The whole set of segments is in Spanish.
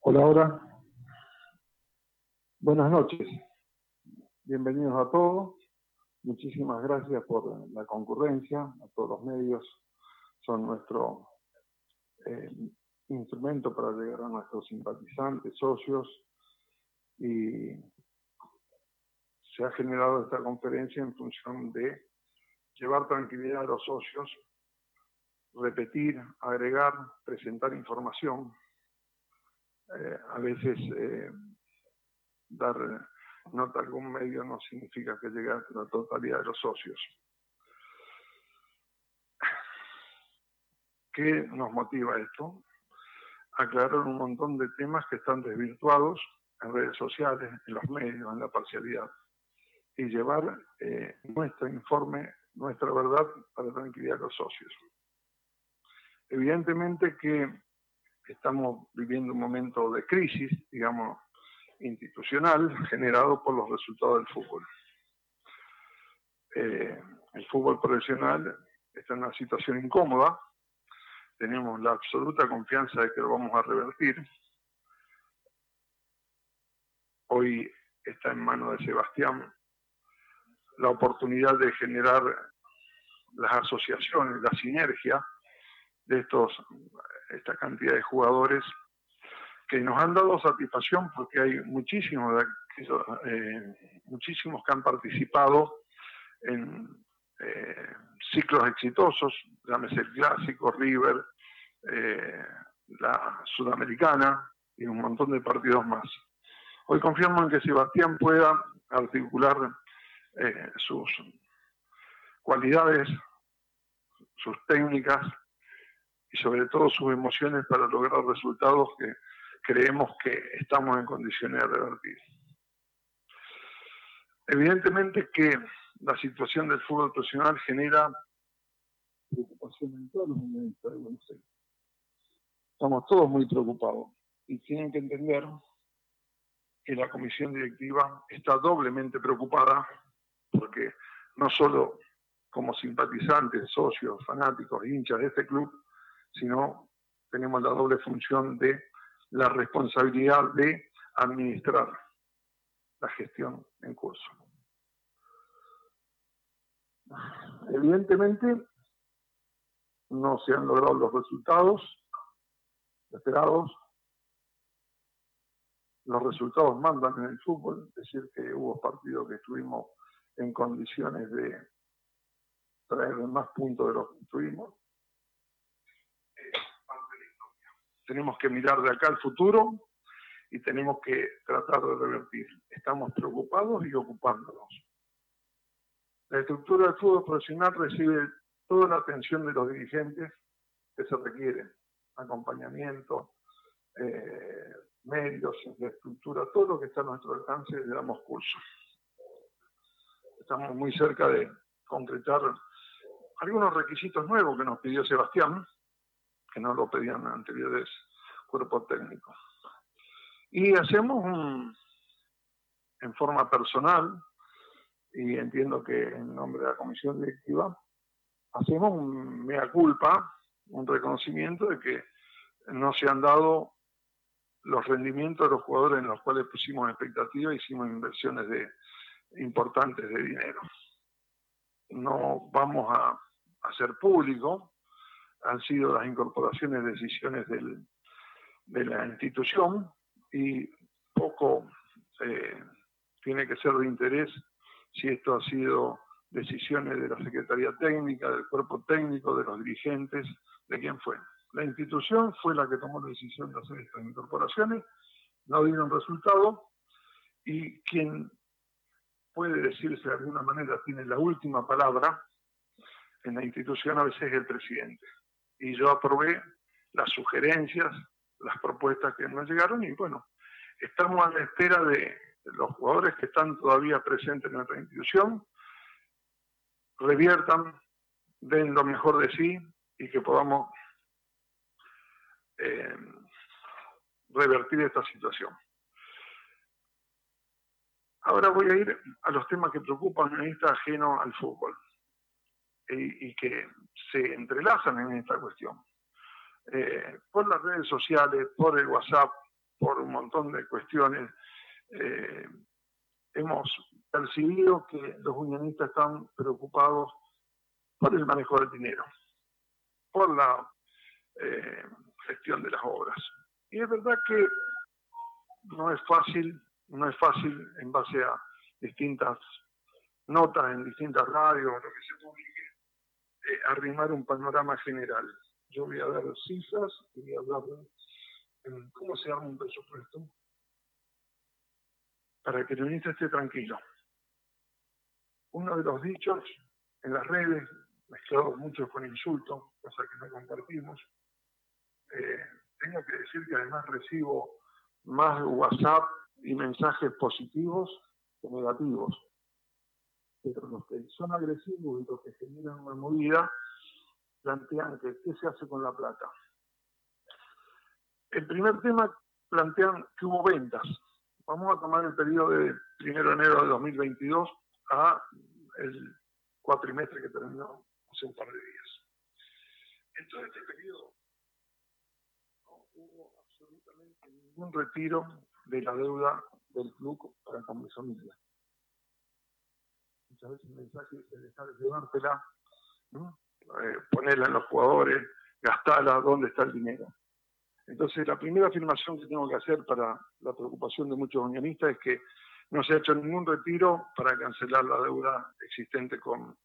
Hola, hola. Buenas noches. Bienvenidos a todos. Muchísimas gracias por la concurrencia. A todos los medios son nuestro eh, instrumento para llegar a nuestros simpatizantes, socios y se ha generado esta conferencia en función de llevar tranquilidad a los socios, repetir, agregar, presentar información, eh, a veces eh, dar nota a algún medio no significa que llegue a la totalidad de los socios. ¿Qué nos motiva esto? Aclarar un montón de temas que están desvirtuados en redes sociales, en los medios, en la parcialidad, y llevar eh, nuestro informe, nuestra verdad para tranquilidad a los socios. Evidentemente que estamos viviendo un momento de crisis, digamos, institucional, generado por los resultados del fútbol. Eh, el fútbol profesional está en una situación incómoda, tenemos la absoluta confianza de que lo vamos a revertir. Hoy está en manos de Sebastián la oportunidad de generar las asociaciones, la sinergia de estos, esta cantidad de jugadores que nos han dado satisfacción porque hay muchísimos, eh, muchísimos que han participado en eh, ciclos exitosos, llámese el clásico, River, eh, la sudamericana y un montón de partidos más. Hoy confiamos en que Sebastián pueda articular sus cualidades, sus técnicas y sobre todo sus emociones para lograr resultados que creemos que estamos en condiciones de revertir. Evidentemente que la situación del fútbol profesional genera preocupación en todos los Aires. Estamos todos muy preocupados y tienen que entender que la comisión directiva está doblemente preocupada porque no solo como simpatizantes, socios, fanáticos, hinchas de este club, sino tenemos la doble función de la responsabilidad de administrar la gestión en curso. Evidentemente, no se han logrado los resultados esperados. Los resultados mandan en el fútbol, es decir, que hubo partidos que estuvimos en condiciones de traer más puntos de los que tuvimos. tenemos que mirar de acá al futuro y tenemos que tratar de revertir. Estamos preocupados y ocupándonos. La estructura del fútbol profesional recibe toda la atención de los dirigentes que se requieren, acompañamiento, eh, medios, infraestructura, todo lo que está a nuestro alcance le damos curso. Estamos muy cerca de concretar algunos requisitos nuevos que nos pidió Sebastián, que no lo pedían anteriores cuerpos técnicos. Y hacemos en forma personal, y entiendo que en nombre de la comisión directiva, hacemos un mea culpa, un reconocimiento de que no se han dado los rendimientos de los jugadores en los cuales pusimos expectativas, hicimos inversiones de, importantes de dinero. No vamos a hacer público han sido las incorporaciones, decisiones del, de la institución y poco eh, tiene que ser de interés si esto ha sido decisiones de la Secretaría Técnica, del cuerpo técnico, de los dirigentes, de quién fue. La institución fue la que tomó la decisión de hacer estas incorporaciones, no dieron resultado y quien puede decirse de alguna manera tiene la última palabra en la institución a veces es el presidente y yo aprobé las sugerencias, las propuestas que nos llegaron y bueno, estamos a la espera de los jugadores que están todavía presentes en nuestra institución, reviertan, den lo mejor de sí y que podamos eh, revertir esta situación. Ahora voy a ir a los temas que preocupan en esta ajeno al fútbol y, que se entrelazan en esta cuestión. Eh, por las redes sociales, por el WhatsApp, por un montón de cuestiones, eh, hemos percibido que los unionistas están preocupados por el manejo del dinero, por la eh, gestión de las obras. Y es verdad que no es fácil, no es fácil en base a distintas notas en distintas radios, lo que se publique, eh, arrimar un panorama general. Yo voy a dar cifras y voy a hablar de cómo se arma un presupuesto para que el unionista esté tranquilo. Uno de los dichos en las redes, mezclados mucho con insulto, cosa que no compartimos, eh, tengo que decir que además recibo más WhatsApp y mensajes positivos que negativos. Pero los que son agresivos y los que generan una movida plantean que qué se hace con la plata. El primer tema plantean que hubo ventas. Vamos a tomar el periodo de 1 de enero de 2022 a el cuatrimestre que terminó hace un par de días. En todo este periodo no hubo absolutamente ningún retiro de la deuda del club para con mi familia. Muchas veces el mensaje es dejar de llevártela, eh, ponerla en los jugadores, gastarla, ¿dónde está el dinero? Entonces, la primera afirmación que tengo que hacer para la preocupación de muchos unionistas es que no se ha hecho ningún retiro para cancelar la deuda existente con,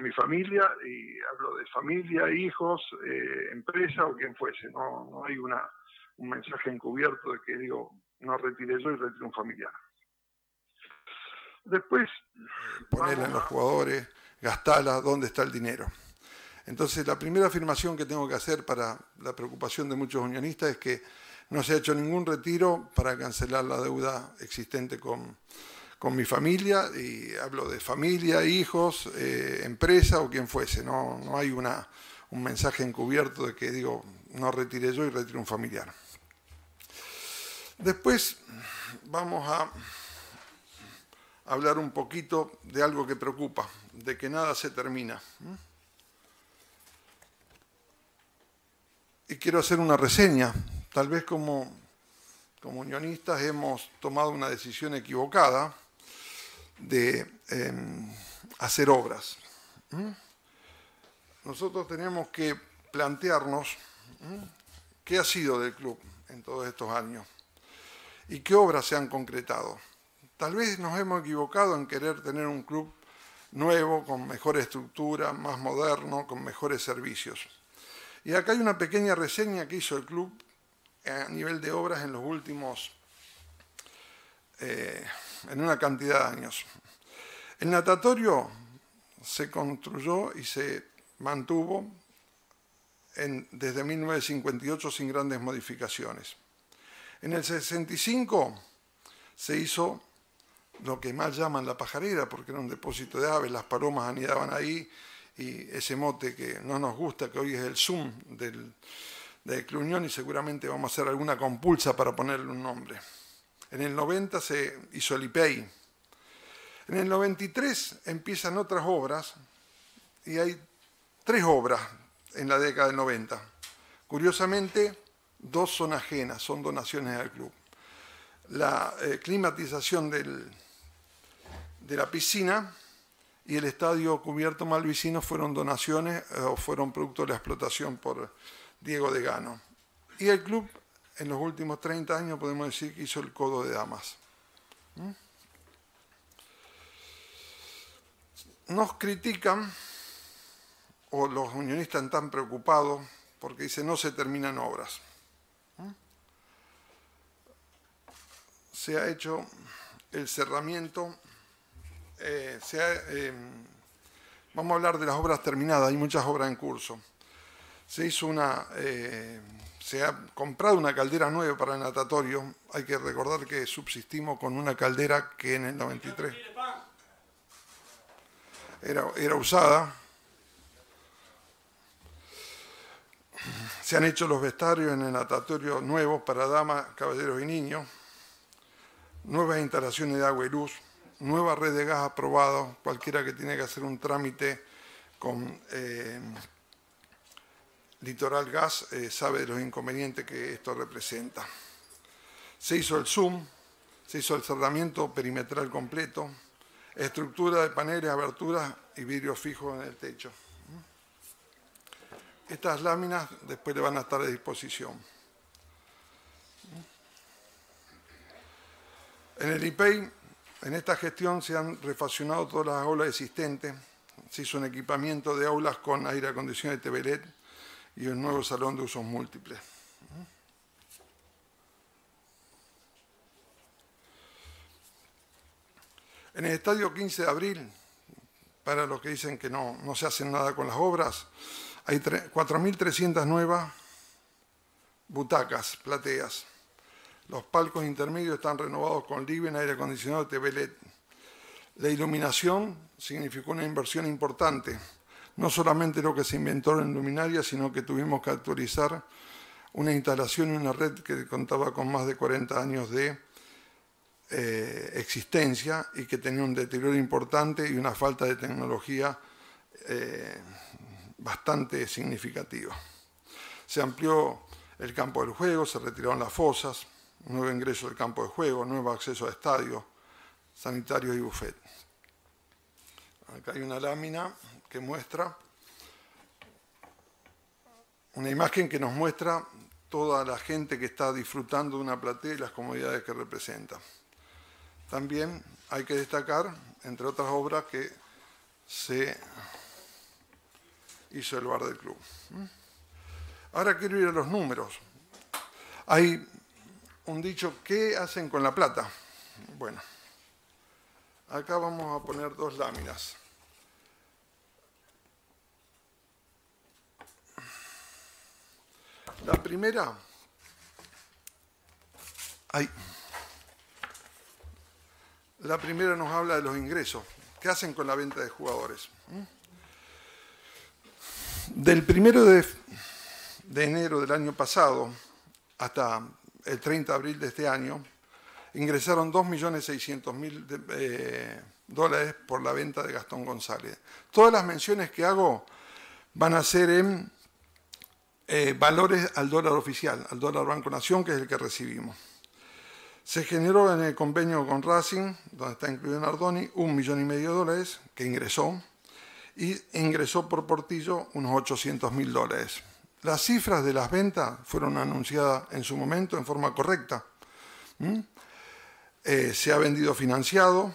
mi familia, y hablo de familia, hijos, eh, empresa o quien fuese. No, no hay una, un mensaje encubierto de que digo, no retire yo y retiro un familiar. Después... Ponerla en los jugadores, gastala, ¿dónde está el dinero? Entonces, la primera afirmación que tengo que hacer para la preocupación de muchos unionistas es que no se ha hecho ningún retiro para cancelar la deuda existente con, mi familia, y hablo de familia, hijos, eh, empresa o quien fuese. No, no hay una, un mensaje encubierto de que digo, no retire yo y retiro un familiar. Después vamos a hablar un poquito de algo que preocupa, de que nada se termina. y quiero hacer una reseña. Tal vez como, como unionistas hemos tomado una decisión equivocada de em, hacer obras. Nosotros tenemos que plantearnos qué ha sido del club en todos estos años y qué obras se han concretado. Tal vez nos hemos equivocado en querer tener un club nuevo, con mejor estructura, más moderno, con mejores servicios. Y acá hay una pequeña reseña que hizo el club a nivel de obras en los últimos, eh, en una cantidad de años. El natatorio se construyó y se mantuvo desde 1958 sin grandes modificaciones. En el 65 se hizo lo que más llaman la pajarera, porque era un depósito de aves, las palomas anidaban ahí y ese mote que no nos gusta, que hoy es el Zoom del, del Club y seguramente vamos a hacer alguna compulsa para ponerle un nombre. En el 90 se hizo el IPEI. En el 93 empiezan otras obras y hay tres obras en la década del 90. Curiosamente, dos son ajenas, son donaciones al club. La eh, climatización de la piscina y el estadio cubierto malvicino fueron donaciones eh, o fueron producto de la explotación por Diego de Gano. Y el club en los últimos 30 años podemos decir que hizo el codo de damas. ¿Mm? Nos critican, o los unionistas están preocupados, porque dice no se terminan obras. Se ha hecho el cerramiento eh, eh, vamos a hablar de las obras terminadas, hay muchas obras en curso. Se hizo una, eh, se ha comprado una caldera nueva para el natatorio. Hay que recordar que subsistimos con una caldera que en el 93 era, era usada. Se han hecho los vestuarios en el natatorio nuevos para damas, caballeros y niños. Nuevas instalaciones de agua y luz, nueva red de gas aprobado, cualquiera que tiene que hacer un trámite con eh, Litoral Gas eh, sabe de los inconvenientes que esto representa. Se hizo el zoom, se hizo el cerramiento perimetral completo, estructura de paneles, aberturas y vidrios fijos en el techo. Estas láminas después le van a estar a disposición. En el IPEI, en esta gestión se han refaccionado todas las aulas existentes, se hizo un equipamiento de aulas con aire acondicionado de TVLED y un nuevo salón de usos múltiples. En el estadio 15 de abril, para los que dicen que no, no se hacen nada con las obras, hay 4.300 nuevas butacas, plateas. Los palcos intermedios están renovados con living, aire acondicionado, TV LED. La iluminación significó una inversión importante. No solamente lo que se inventó en luminaria, sino que tuvimos que actualizar una instalación y una red que contaba con más de 40 años de eh, existencia y que tenía un deterioro importante y una falta de tecnología eh, bastante significativa. Se amplió el campo del juego, se retiraron las fosas, nuevo ingreso del campo de juego, nuevo acceso a estadios, sanitarios y buffet. Acá hay una lámina que muestra una imagen que nos muestra toda la gente que está disfrutando de una platea y las comodidades que representa. También hay que destacar, entre otras obras, que se hizo el bar del club. Ahora quiero ir a los números. Hay un dicho, ¿qué hacen con la plata? Bueno, acá vamos a poner dos láminas. La primera, la primera nos habla de los ingresos. ¿Qué hacen con la venta de jugadores? Del primero de, enero del año pasado hasta el 30 de abril de este año, ingresaron 2.600.000 eh, dólares por la venta de Gastón González. Todas las menciones que hago van a ser en eh, valores al dólar oficial, al dólar Banco Nación, que es el que recibimos. Se generó en el convenio con Racing, donde está incluido Nardoni, un millón y medio de dólares que ingresó y ingresó por Portillo unos 800 mil dólares. Las cifras de las ventas fueron anunciadas en su momento en forma correcta. Eh, se ha vendido financiado.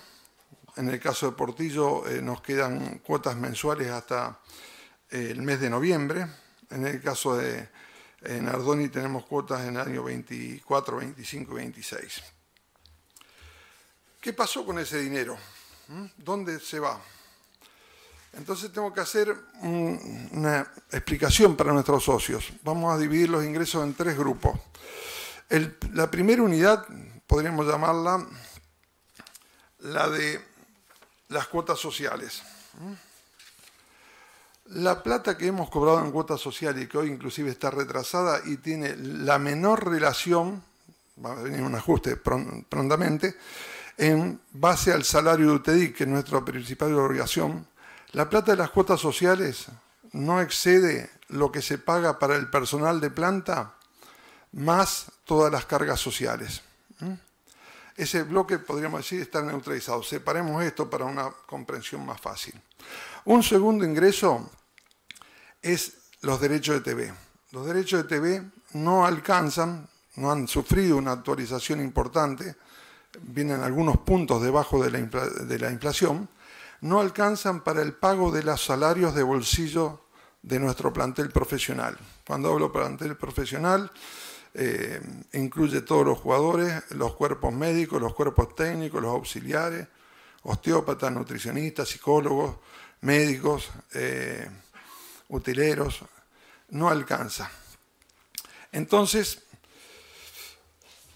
En el caso de Portillo eh, nos quedan cuotas mensuales hasta eh, el mes de noviembre. En el caso de Nardoni tenemos cuotas en el año 24, 25 y 26. ¿Qué pasó con ese dinero? ¿Dónde se va? Entonces tengo que hacer una explicación para nuestros socios. Vamos a dividir los ingresos en tres grupos. la primera unidad, podríamos llamarla la de las cuotas sociales. La plata que hemos cobrado en cuotas sociales y que hoy inclusive está retrasada y tiene la menor relación, va a venir un ajuste prontamente, en base al salario de UTEDIC, que es nuestra principal obligación, la plata de las cuotas sociales no excede lo que se paga para el personal de planta más todas las cargas sociales. Ese bloque, podríamos decir, está neutralizado. Separemos esto para una comprensión más fácil. Un segundo ingreso es los derechos de TV. Los derechos de TV no alcanzan, no han sufrido una actualización importante, vienen algunos puntos debajo de la, de la inflación, no alcanzan para el pago de los salarios de bolsillo de nuestro plantel profesional. Cuando hablo plantel profesional, eh, incluye todos los jugadores, los cuerpos médicos, los cuerpos técnicos, los auxiliares, osteópatas, nutricionistas, psicólogos, médicos, eh, utileros, no alcanza. Entonces,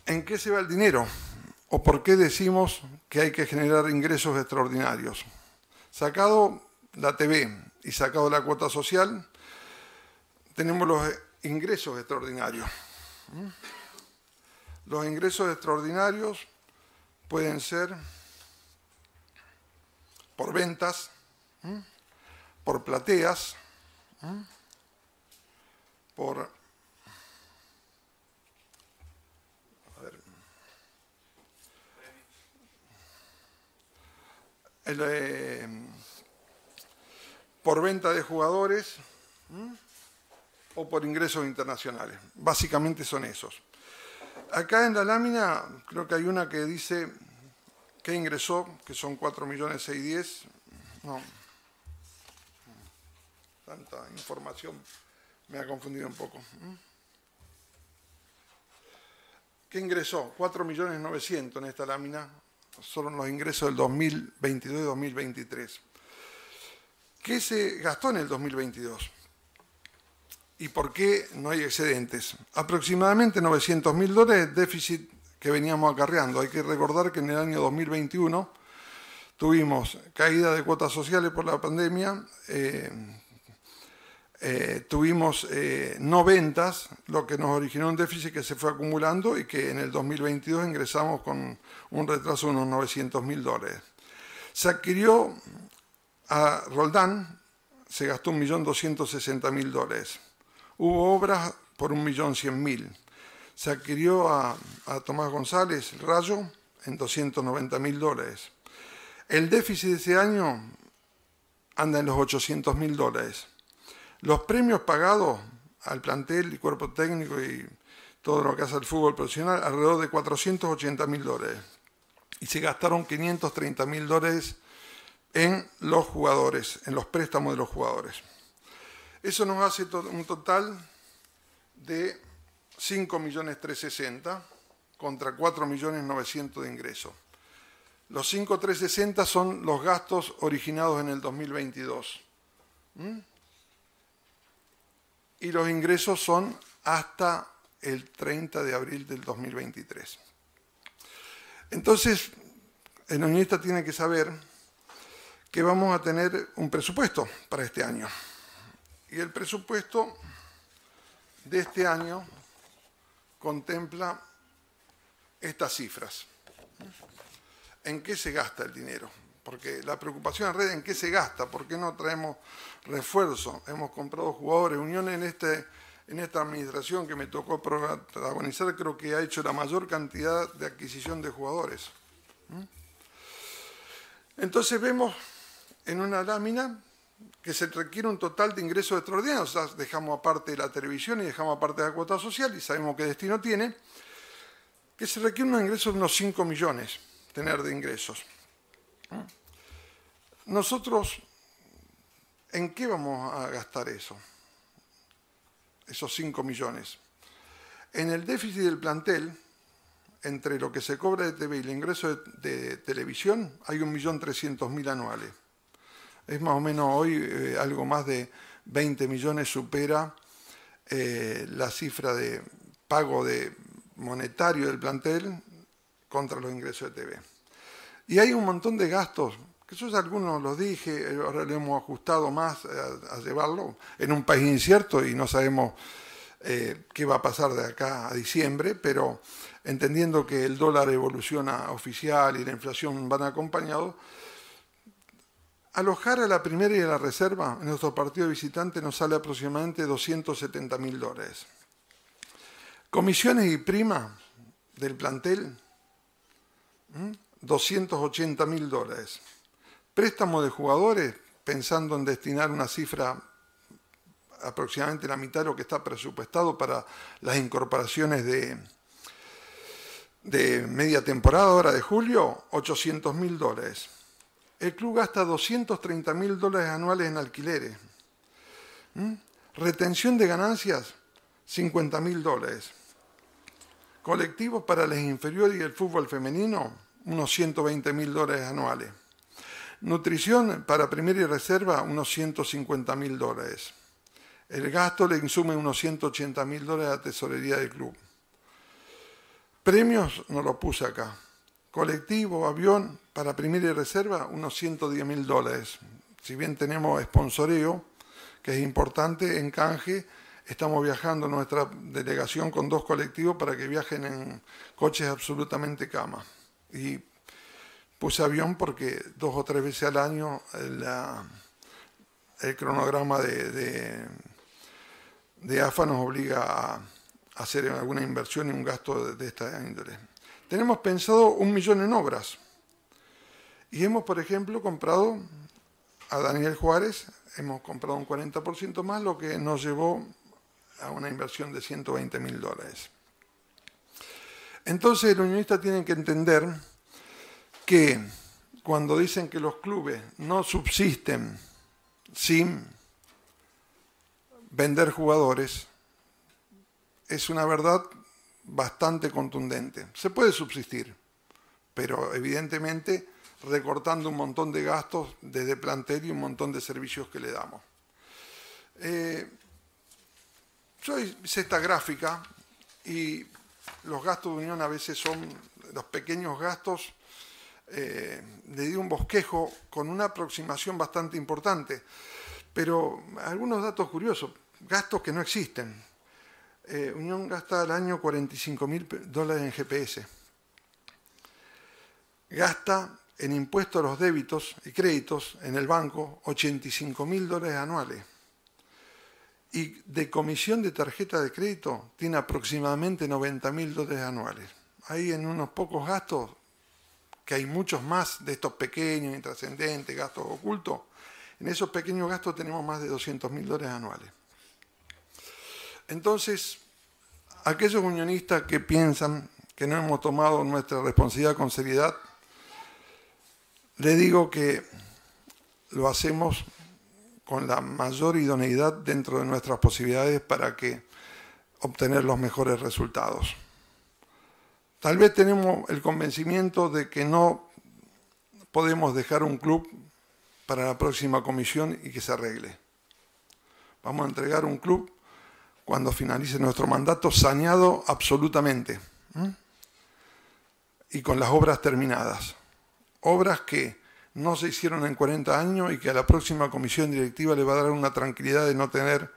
¿en qué se va el dinero? ¿O por qué decimos que hay que generar ingresos extraordinarios? Sacado la TV y sacado la cuota social, tenemos los ingresos extraordinarios. Los ingresos extraordinarios pueden ser por ventas, por plateas, por eh, por venta de jugadores o por ingresos internacionales. Básicamente son esos. Acá en la lámina creo que hay una que dice que ingresó, que son 4.610.000. No. Tanta información me ha confundido un poco. ¿Qué ingresó? 4.900.000 en esta lámina. Son los ingresos del 2022 y 2023. ¿Qué se gastó en el 2022? ¿Y por qué no hay excedentes? Aproximadamente 900 mil dólares de déficit que veníamos acarreando. Hay que recordar que en el año 2021 tuvimos caída de cuotas sociales por la pandemia, eh, eh, tuvimos eh, no ventas, lo que nos originó un déficit que se fue acumulando y que en el 2022 ingresamos con un retraso de unos 900 mil dólares. Se adquirió a Roldán, se gastó 1.260.000 dólares. Hubo obras por 1.100.000. Se adquirió a, Tomás González, Rayo, en 290.000 dólares. El déficit de ese año anda en los 800.000 dólares. Los premios pagados al plantel y cuerpo técnico y todo lo que hace el fútbol profesional, alrededor de 480.000 dólares. Y se gastaron 530.000 dólares en los jugadores, en los préstamos de los jugadores. Eso nos hace un total de 5.360.000 contra 4.900.000 de ingresos. Los 5.360 son los gastos originados en el 2022. Y los ingresos son hasta el 30 de abril del 2023. Entonces, el unionista tiene que saber que vamos a tener un presupuesto para este año. Y el presupuesto de este año contempla estas cifras. ¿En qué se gasta el dinero? Porque la preocupación en red, ¿en qué se gasta? ¿Por qué no traemos refuerzo? Hemos comprado jugadores. Unión en, este, en esta administración que me tocó protagonizar creo que ha hecho la mayor cantidad de adquisición de jugadores. ¿Mm? Entonces vemos en una lámina que se requiere un total de ingresos extraordinarios. O sea, dejamos aparte la televisión y dejamos aparte la cuota social y sabemos qué destino tiene, que se requiere un ingreso de unos 5 millones tener de ingresos. Nosotros, ¿en qué vamos a gastar eso? Esos 5 millones. En el déficit del plantel, entre lo que se cobra de TV y el ingreso de, de televisión, hay 1.300.000 anuales es más o menos hoy eh, algo más de 20 millones supera eh, la cifra de pago de monetario del plantel contra los ingresos de TV. Y hay un montón de gastos, que esos algunos los dije, eh, ahora le hemos ajustado más a, llevarlo, en un país incierto y no sabemos qué va a pasar de acá a diciembre, pero entendiendo que el dólar evoluciona oficial y la inflación van acompañados, Alojar a la primera y a la reserva en nuestro partido visitante nos sale aproximadamente 270 mil dólares. Comisiones y prima del plantel, 280 mil dólares. Préstamo de jugadores, pensando en destinar una cifra aproximadamente la mitad de lo que está presupuestado para las incorporaciones de, de media temporada ahora de julio, 800 mil dólares el club gasta 230 mil dólares anuales en alquileres. ¿Mm? Retención de ganancias, 50 mil dólares. Colectivos para las inferiores y el fútbol femenino, unos 120 mil dólares anuales. Nutrición para primera y reserva, unos 150 mil dólares. El gasto le insume unos 180 mil dólares a la tesorería del club. Premios no lo puse acá. Colectivo, avión, para primera y reserva, unos 110 mil dólares. Si bien tenemos sponsoreo, que es importante, en canje, estamos viajando nuestra delegación con dos colectivos para que viajen en coches absolutamente cama. Y puse avión porque dos o tres veces al año el cronograma de, de, AFA nos obliga a hacer alguna inversión y un gasto de, de esta índole. Tenemos pensado un millón en obras. Y hemos, por ejemplo, comprado a Daniel Juárez, hemos comprado un 40% más, lo que nos llevó a una inversión de 120 mil dólares. Entonces, los unionistas tienen que entender que cuando dicen que los clubes no subsisten sin vender jugadores, es una verdad bastante contundente. Se puede subsistir, pero evidentemente recortando un montón de gastos desde plantel y un montón de servicios que le damos. Eh, yo hice esta gráfica y los gastos de unión a veces son los pequeños gastos. Eh, le di un bosquejo con una aproximación bastante importante, pero algunos datos curiosos, gastos que no existen. Eh, unión gasta al año 45 mil dólares en GPS. Gasta en impuestos a los débitos y créditos en el banco 85 mil dólares anuales. Y de comisión de tarjeta de crédito tiene aproximadamente 90 mil dólares anuales. Ahí en unos pocos gastos, que hay muchos más de estos pequeños, intrascendentes, gastos ocultos, en esos pequeños gastos tenemos más de 200 mil dólares anuales. Entonces, aquellos unionistas que piensan que no hemos tomado nuestra responsabilidad con seriedad, le digo que lo hacemos con la mayor idoneidad dentro de nuestras posibilidades para que obtener los mejores resultados. Tal vez tenemos el convencimiento de que no podemos dejar un club para la próxima comisión y que se arregle. Vamos a entregar un club cuando finalice nuestro mandato saneado absolutamente y con las obras terminadas obras que no se hicieron en 40 años y que a la próxima comisión directiva le va a dar una tranquilidad de no tener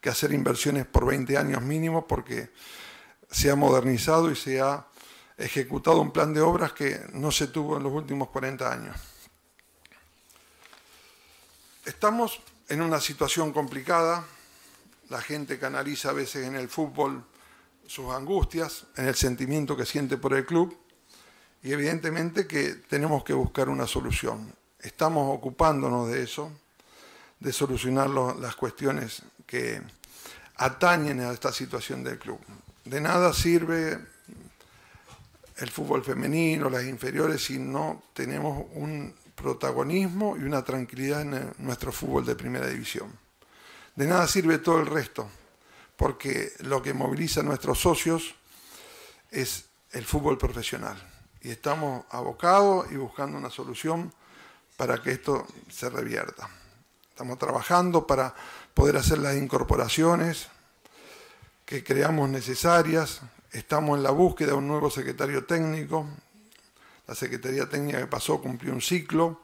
que hacer inversiones por 20 años mínimo porque se ha modernizado y se ha ejecutado un plan de obras que no se tuvo en los últimos 40 años. Estamos en una situación complicada, la gente canaliza a veces en el fútbol sus angustias, en el sentimiento que siente por el club, y evidentemente que tenemos que buscar una solución. Estamos ocupándonos de eso, de solucionar las cuestiones que atañen a esta situación del club. De nada sirve el fútbol femenino, las inferiores, si no tenemos un protagonismo y una tranquilidad en nuestro fútbol de primera división. De nada sirve todo el resto, porque lo que moviliza a nuestros socios es el fútbol profesional y estamos abocados y buscando una solución para que esto se revierta. Estamos trabajando para poder hacer las incorporaciones que creamos necesarias. Estamos en la búsqueda de un nuevo secretario técnico. La Secretaría Técnica que pasó cumplió un ciclo.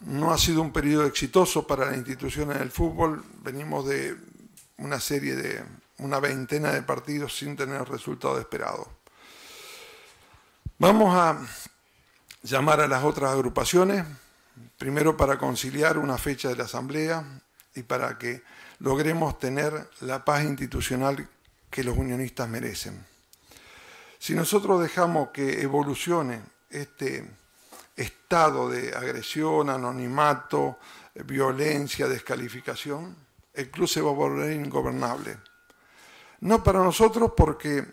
No ha sido un periodo exitoso para la institución en el fútbol. Venimos de una serie de una veintena de partidos sin tener el resultado esperado. Vamos a llamar a las otras agrupaciones, primero para conciliar una fecha de la asamblea y para que logremos tener la paz institucional que los unionistas merecen. Si nosotros dejamos que evolucione este estado de agresión, anonimato, violencia, descalificación, el club se va a volver ingobernable. No para nosotros porque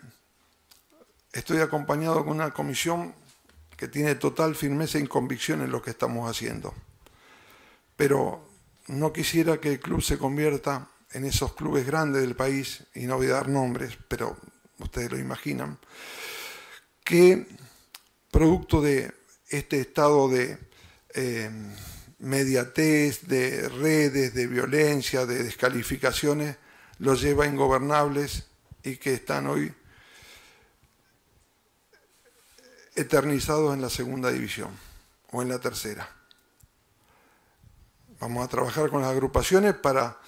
estoy acompañado con una comisión que tiene total firmeza y convicción en lo que estamos haciendo. Pero no quisiera que el club se convierta en esos clubes grandes del país, y no voy a dar nombres, pero ustedes lo imaginan, que producto de este estado de eh, mediatez, de redes, de violencia, de descalificaciones, los lleva a ingobernables y que están hoy eternizados en la segunda división o en la tercera. Vamos a trabajar con las agrupaciones para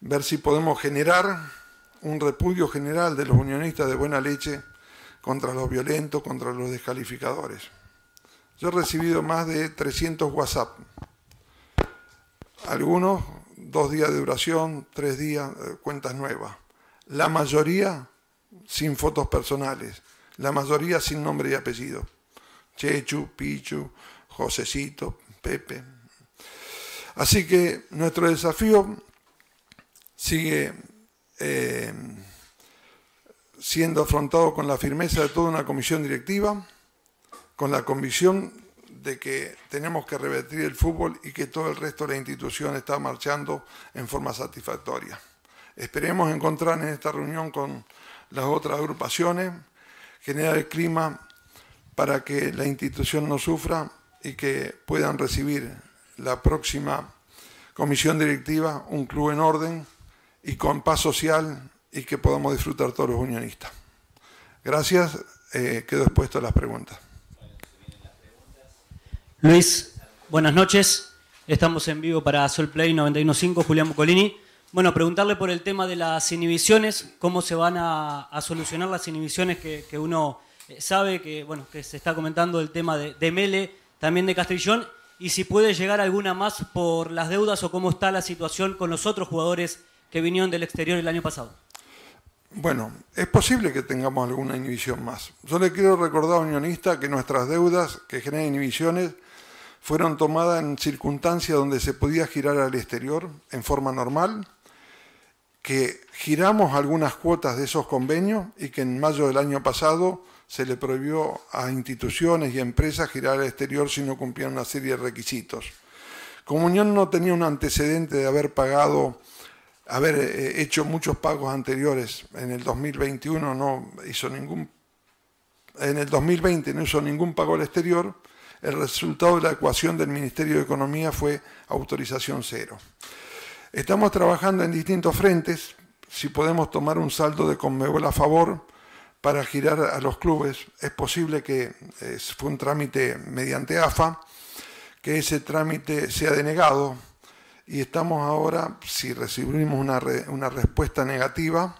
ver si podemos generar un repudio general de los unionistas de buena leche contra los violentos, contra los descalificadores. Yo he recibido más de 300 WhatsApp. Algunos, dos días de duración, tres días, eh, cuentas nuevas. La mayoría sin fotos personales. La mayoría sin nombre y apellido. Chechu, Pichu, Josecito, Pepe. Así que nuestro desafío sigue eh, siendo afrontado con la firmeza de toda una comisión directiva, con la convicción de que tenemos que revertir el fútbol y que todo el resto de la institución está marchando en forma satisfactoria. Esperemos encontrar en esta reunión con las otras agrupaciones, generar el clima para que la institución no sufra y que puedan recibir la próxima comisión directiva un club en orden y con paz social y que podamos disfrutar todos los unionistas. Gracias, eh, quedo expuesto a las preguntas. Luis, buenas noches. Estamos en vivo para Sol Play 915, Julián Bucolini. Bueno, preguntarle por el tema de las inhibiciones, cómo se van a, solucionar las inhibiciones que, uno sabe que, bueno, que se está comentando el tema de, de Mele, también de Castrillón, y si puede llegar alguna más por las deudas o cómo está la situación con los otros jugadores que vinieron del exterior el año pasado. Bueno, es posible que tengamos alguna inhibición más. Yo le quiero recordar a Unionista que nuestras deudas que generan inhibiciones fueron tomadas en circunstancias donde se podía girar al exterior en forma normal, que giramos algunas cuotas de esos convenios y que en mayo del año pasado se le prohibió a instituciones y empresas girar al exterior si no cumplían una serie de requisitos. Como Unión no tenía un antecedente de haber pagado haber eh, hecho muchos pagos anteriores. En el 2021 no hizo ningún, en el 2020 no hizo ningún pago al exterior. El resultado de la ecuación del Ministerio de Economía fue autorización cero. Estamos trabajando en distintos frentes. Si podemos tomar un saldo de Conmebol a favor para girar a los clubes, es posible que fue un trámite mediante AFA, que ese trámite sea denegado y estamos ahora, si recibimos una, una respuesta negativa,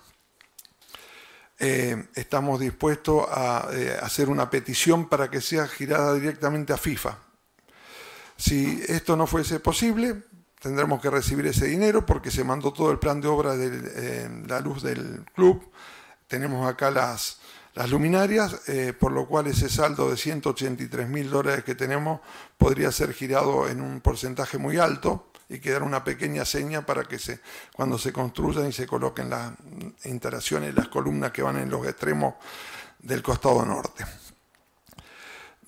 eh, estamos dispuestos a eh, hacer una petición para que sea girada directamente a FIFA. Si esto no fuese posible, tendremos que recibir ese dinero porque se mandó todo el plan de obra de eh, la luz del club. Tenemos acá las, luminarias, por lo cual ese saldo de 183 mil dólares que tenemos podría ser girado en un porcentaje muy alto y quedar una pequeña seña para que se, cuando se construyan y se coloquen las instalaciones, las columnas que van en los extremos del costado norte.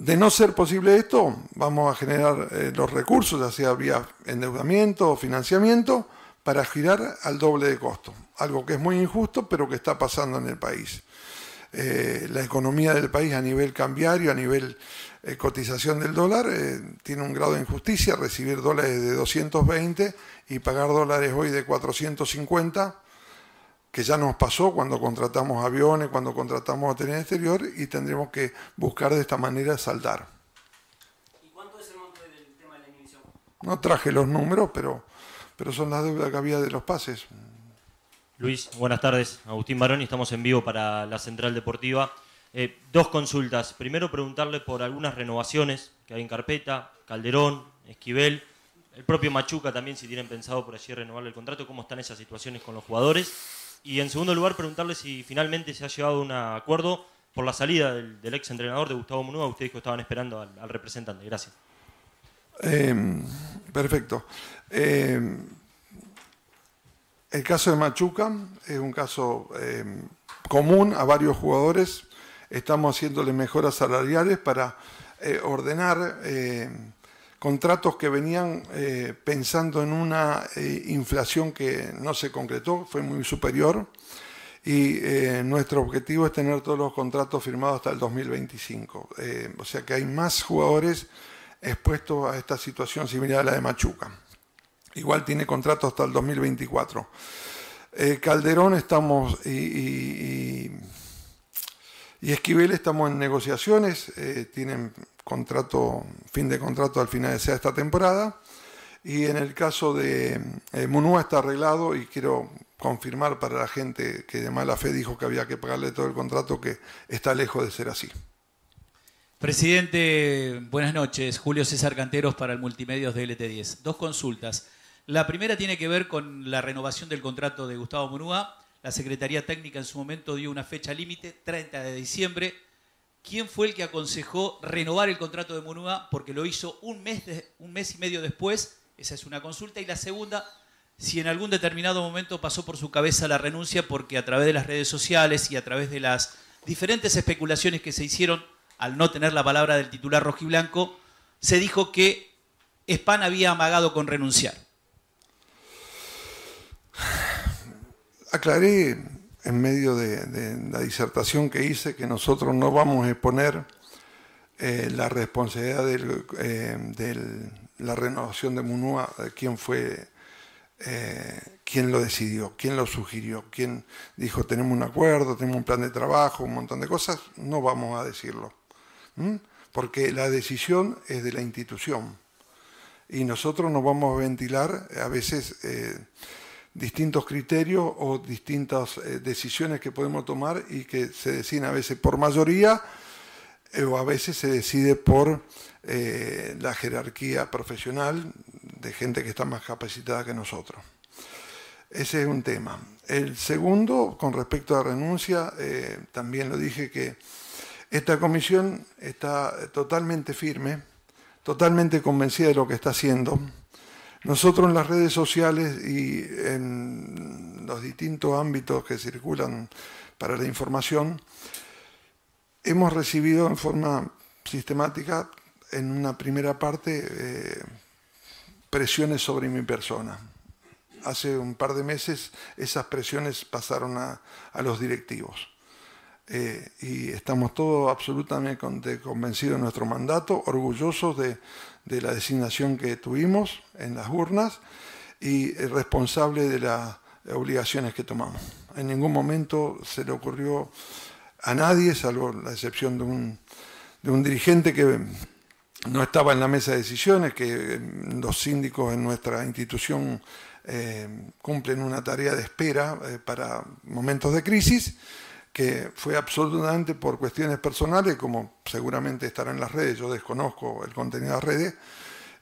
De no ser posible esto, vamos a generar eh, los recursos, ya sea vía endeudamiento o financiamiento, para girar al doble de costo. Algo que es muy injusto, pero que está pasando en el país. Eh, la economía del país a nivel cambiario, a nivel eh, cotización del dólar, tiene un grado de injusticia, recibir dólares de 220 y pagar dólares hoy de 450, que ya nos pasó cuando contratamos aviones, cuando contratamos hoteles exterior y tendremos que buscar de esta manera saldar. ¿Y cuánto es el monto del tema de la inhibición? No traje los números, pero, pero son las deudas que había de los pases. Luis, buenas tardes. Agustín Baroni, estamos en vivo para la Central Deportiva. Eh, dos consultas. Primero, preguntarle por algunas renovaciones que hay en carpeta, Calderón, Esquivel, el propio Machuca también, si tienen pensado por allí renovar el contrato, cómo están esas situaciones con los jugadores. Y en segundo lugar, preguntarle si finalmente se ha llegado a un acuerdo por la salida del, ex entrenador de Gustavo Munúa. Ustedes que estaban esperando al, representante. Gracias. Em, perfecto. Em, el caso de Machuca es un caso em, común a varios jugadores estamos haciéndole mejoras salariales para eh, ordenar contratos que venían eh, pensando en una inflación que no se concretó, fue muy superior, y nuestro objetivo es tener todos los contratos firmados hasta el 2025. o sea que hay más jugadores expuestos a esta situación similar a la de Machuca. Igual tiene contrato hasta el 2024. Calderón estamos y y Esquivel estamos en negociaciones, eh, tienen contrato, fin de contrato al final de esta temporada. Y en el caso de eh, Munúa está arreglado y quiero confirmar para la gente que de mala fe dijo que había que pagarle todo el contrato que está lejos de ser así. Presidente, buenas noches. Julio César Canteros para el Multimedios de LT10. Dos consultas. La primera tiene que ver con la renovación del contrato de Gustavo Munúa. La Secretaría Técnica en su momento dio una fecha límite, 30 de diciembre. ¿Quién fue el que aconsejó renovar el contrato de Munúa? Porque lo hizo un mes, un mes y medio después. Esa es una consulta. Y la segunda, si en algún determinado momento pasó por su cabeza la renuncia porque a través de las redes sociales y a través de las diferentes especulaciones que se hicieron al no tener la palabra del titular rojiblanco, se dijo que Span había amagado con renunciar. Aclaré en medio de, la disertación que hice que nosotros no vamos a exponer eh, la responsabilidad eh, de la renovación de Munúa, de quién fue, eh, quién lo decidió, quién lo sugirió, quién dijo tenemos un acuerdo, tenemos un plan de trabajo, un montón de cosas, no vamos a decirlo. Porque la decisión es de la institución y nosotros nos vamos a ventilar a veces distintos criterios o distintas eh, decisiones que podemos tomar y que se deciden a veces por mayoría eh, o a veces se decide por eh, la jerarquía profesional de gente que está más capacitada que nosotros. Ese es un tema. El segundo, con respecto a renuncia, también lo dije que esta comisión está totalmente firme, totalmente convencida de lo que está haciendo nosotros en las redes sociales y en los distintos ámbitos que circulan para la información, hemos recibido en forma sistemática en una primera parte eh, presiones sobre mi persona. Hace un par de meses esas presiones pasaron a, los directivos. Eh, y estamos todos absolutamente convencidos de nuestro mandato, orgullosos de, de la designación que tuvimos en las urnas y responsable de las obligaciones que tomamos. En ningún momento se le ocurrió a nadie, salvo la excepción de un, de un dirigente que no estaba en la mesa de decisiones, que los síndicos en nuestra institución eh, cumplen una tarea de espera eh, para momentos de crisis, que fue absolutamente por cuestiones personales, como seguramente estará en las redes, yo desconozco el contenido de las redes,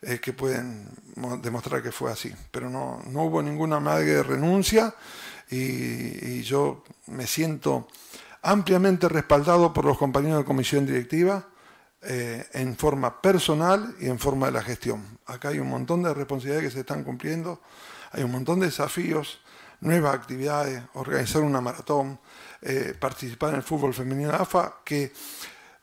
eh, que pueden demostrar que fue así. Pero no, no hubo ninguna madre de renuncia y, yo me siento ampliamente respaldado por los compañeros de comisión directiva eh, en forma personal y en forma de la gestión. Acá hay un montón de responsabilidades que se están cumpliendo, hay un montón de desafíos, nuevas actividades, organizar una maratón, eh, participar en el fútbol femenino AFA, que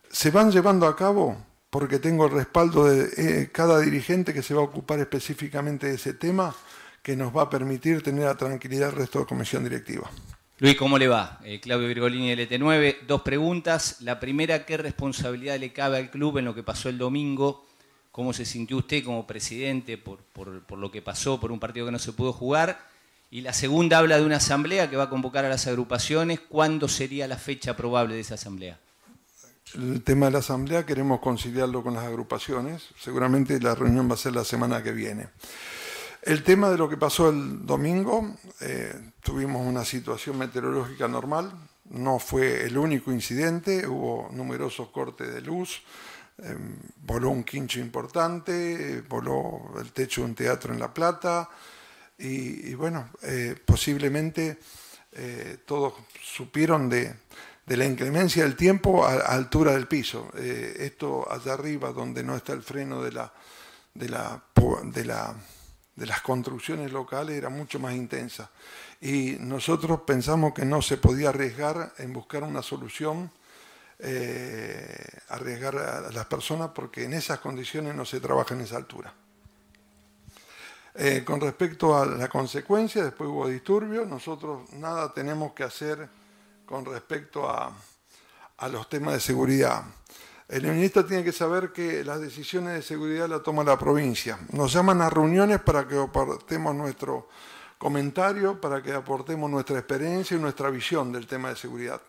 se van llevando a cabo porque tengo el respaldo de eh, cada dirigente que se va a ocupar específicamente de ese tema, que nos va a permitir tener la tranquilidad del resto de comisión directiva. Luis, ¿cómo le va? Eh, Claudio Virgolini, LT9. Dos preguntas. La primera, ¿qué responsabilidad le cabe al club en lo que pasó el domingo? ¿Cómo se sintió usted como presidente por, por lo que pasó, por un partido que no se pudo jugar? Y la segunda habla de una asamblea que va a convocar a las agrupaciones. ¿Cuándo sería la fecha probable de esa asamblea? El tema de la asamblea queremos conciliarlo con las agrupaciones. Seguramente la reunión va a ser la semana que viene. El tema de lo que pasó el domingo, eh, tuvimos una situación meteorológica normal, no fue el único incidente, hubo numerosos cortes de luz, eh, voló un quincho importante, voló el techo de un teatro en La Plata, y, bueno, eh, posiblemente eh, todos supieron de, la inclemencia del tiempo a, altura del piso. Eh, esto allá arriba, donde no está el freno de, la, de, la, de, la, de las construcciones locales, era mucho más intensa. Y nosotros pensamos que no se podía arriesgar en buscar una solución. arriesgar a las personas porque en esas condiciones no se trabaja en esa altura. Eh, con respecto a la consecuencia, después hubo disturbios, nosotros nada tenemos que hacer con respecto a, los temas de seguridad. El ministro tiene que saber que las decisiones de seguridad las toma la provincia. Nos llaman a reuniones para que aportemos nuestro comentario, para que aportemos nuestra experiencia y nuestra visión del tema de seguridad.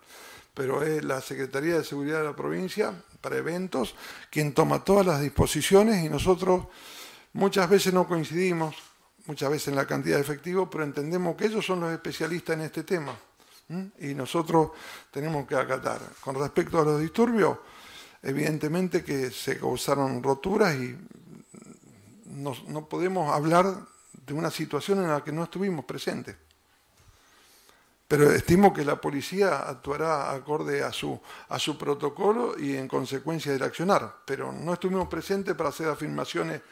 Pero es la Secretaría de Seguridad de la provincia, para eventos, quien toma todas las disposiciones y nosotros Muchas veces no coincidimos, muchas veces en la cantidad de efectivo, pero entendemos que ellos son los especialistas en este tema y nosotros tenemos que acatar. Con respecto a los disturbios, evidentemente que se causaron roturas y no, podemos hablar de una situación en la que no estuvimos presentes. Pero estimo que la policía actuará acorde a su, a su protocolo y en consecuencia del accionar. Pero no estuvimos presentes para hacer afirmaciones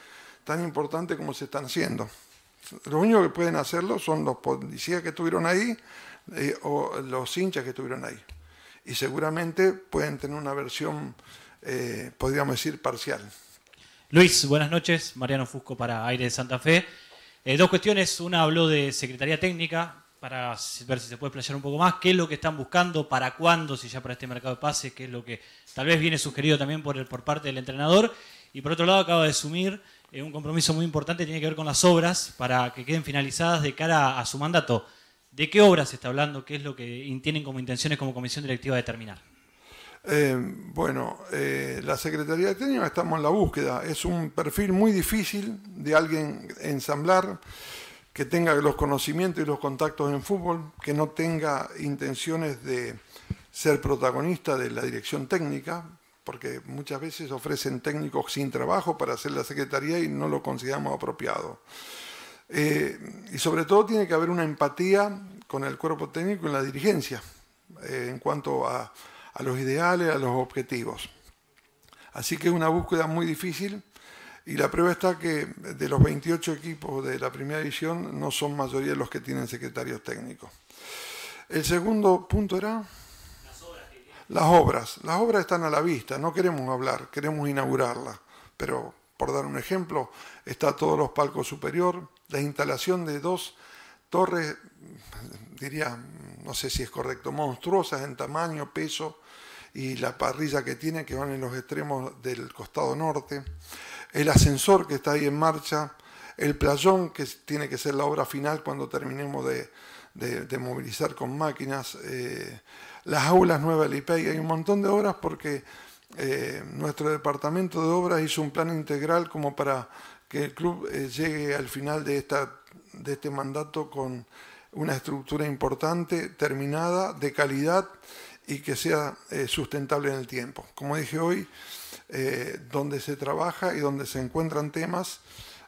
tan importantes como se están haciendo. Lo único que pueden hacerlo son los policías que estuvieron ahí eh, o los hinchas que estuvieron ahí. Y seguramente pueden tener una versión, eh, podríamos decir, parcial. Luis, buenas noches. Mariano Fusco para Aire de Santa Fe. Eh, dos cuestiones. Una habló de Secretaría Técnica, para ver si se puede explayar un poco más. ¿Qué es lo que están buscando? ¿Para cuándo? Si ya para este mercado de pases, ¿qué es lo que tal vez viene sugerido también por, el, por parte del entrenador? Y por otro lado, acaba de asumir un compromiso muy importante, tiene que ver con las obras para que queden finalizadas de cara a su mandato. ¿De qué obras se está hablando? ¿Qué es lo que tienen como intenciones como comisión directiva de terminar? Eh, bueno, eh, la Secretaría de Técnica estamos en la búsqueda. Es un perfil muy difícil de alguien ensamblar que tenga los conocimientos y los contactos en fútbol, que no tenga intenciones de ser protagonista de la dirección técnica, porque muchas veces ofrecen técnicos sin trabajo para hacer la Secretaría y no lo consideramos apropiado. Eh, y sobre todo tiene que haber una empatía con el cuerpo técnico y la dirigencia en cuanto a a los ideales, a los objetivos. Así que es una búsqueda muy difícil y la prueba está que de los 28 equipos de la primera división no son mayoría los que tienen secretarios técnicos. El segundo punto era... Las obras. Las obras están a la vista, no queremos hablar, queremos inaugurarlas. Pero, por dar un ejemplo, está todos los palcos superior, la instalación de dos torres, diría, no sé si es correcto, monstruosas en tamaño, peso, y la parrilla que tiene que van en los extremos del costado norte, el ascensor que está ahí en marcha, el playón que tiene que ser la obra final cuando terminemos de, movilizar con máquinas, eh, las aulas nuevas del IPEI, hay un montón de obras porque eh, nuestro departamento de obras hizo un plan integral como para que el club eh, llegue al final de, esta, de este mandato con una estructura importante, terminada, de calidad y que sea eh, sustentable en el tiempo. Como dije hoy, donde se trabaja y donde se encuentran temas,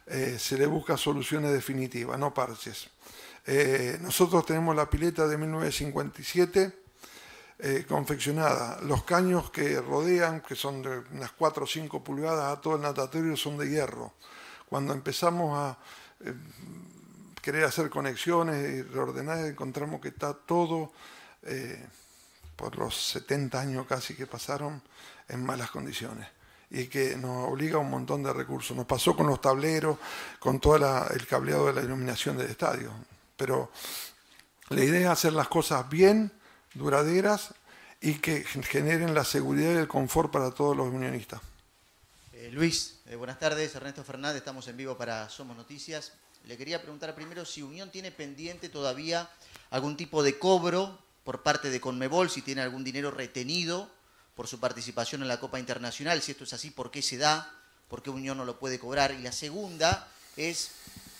se le busca soluciones definitivas, no parches. nosotros tenemos la pileta de 1957 confeccionada. Los caños que rodean, que son de unas 4 o 5 pulgadas a todo el natatorio, son de hierro. Cuando empezamos a querer hacer conexiones y reordenar, encontramos que está todo por los 70 años casi que pasaron en malas condiciones y que nos obliga a un montón de recursos. Nos pasó con los tableros, con todo el cableado de la iluminación del estadio. Pero la idea es hacer las cosas bien, duraderas y que generen la seguridad y el confort para todos los unionistas. Eh, Luis, eh, buenas tardes. Ernesto Fernández, estamos en vivo para Somos Noticias. Le quería preguntar primero si Unión tiene pendiente todavía algún tipo de cobro por parte de Conmebol, si tiene algún dinero retenido por su participación en la Copa Internacional, si esto es así, ¿por qué se da? ¿Por qué Unión no lo puede cobrar? Y la segunda es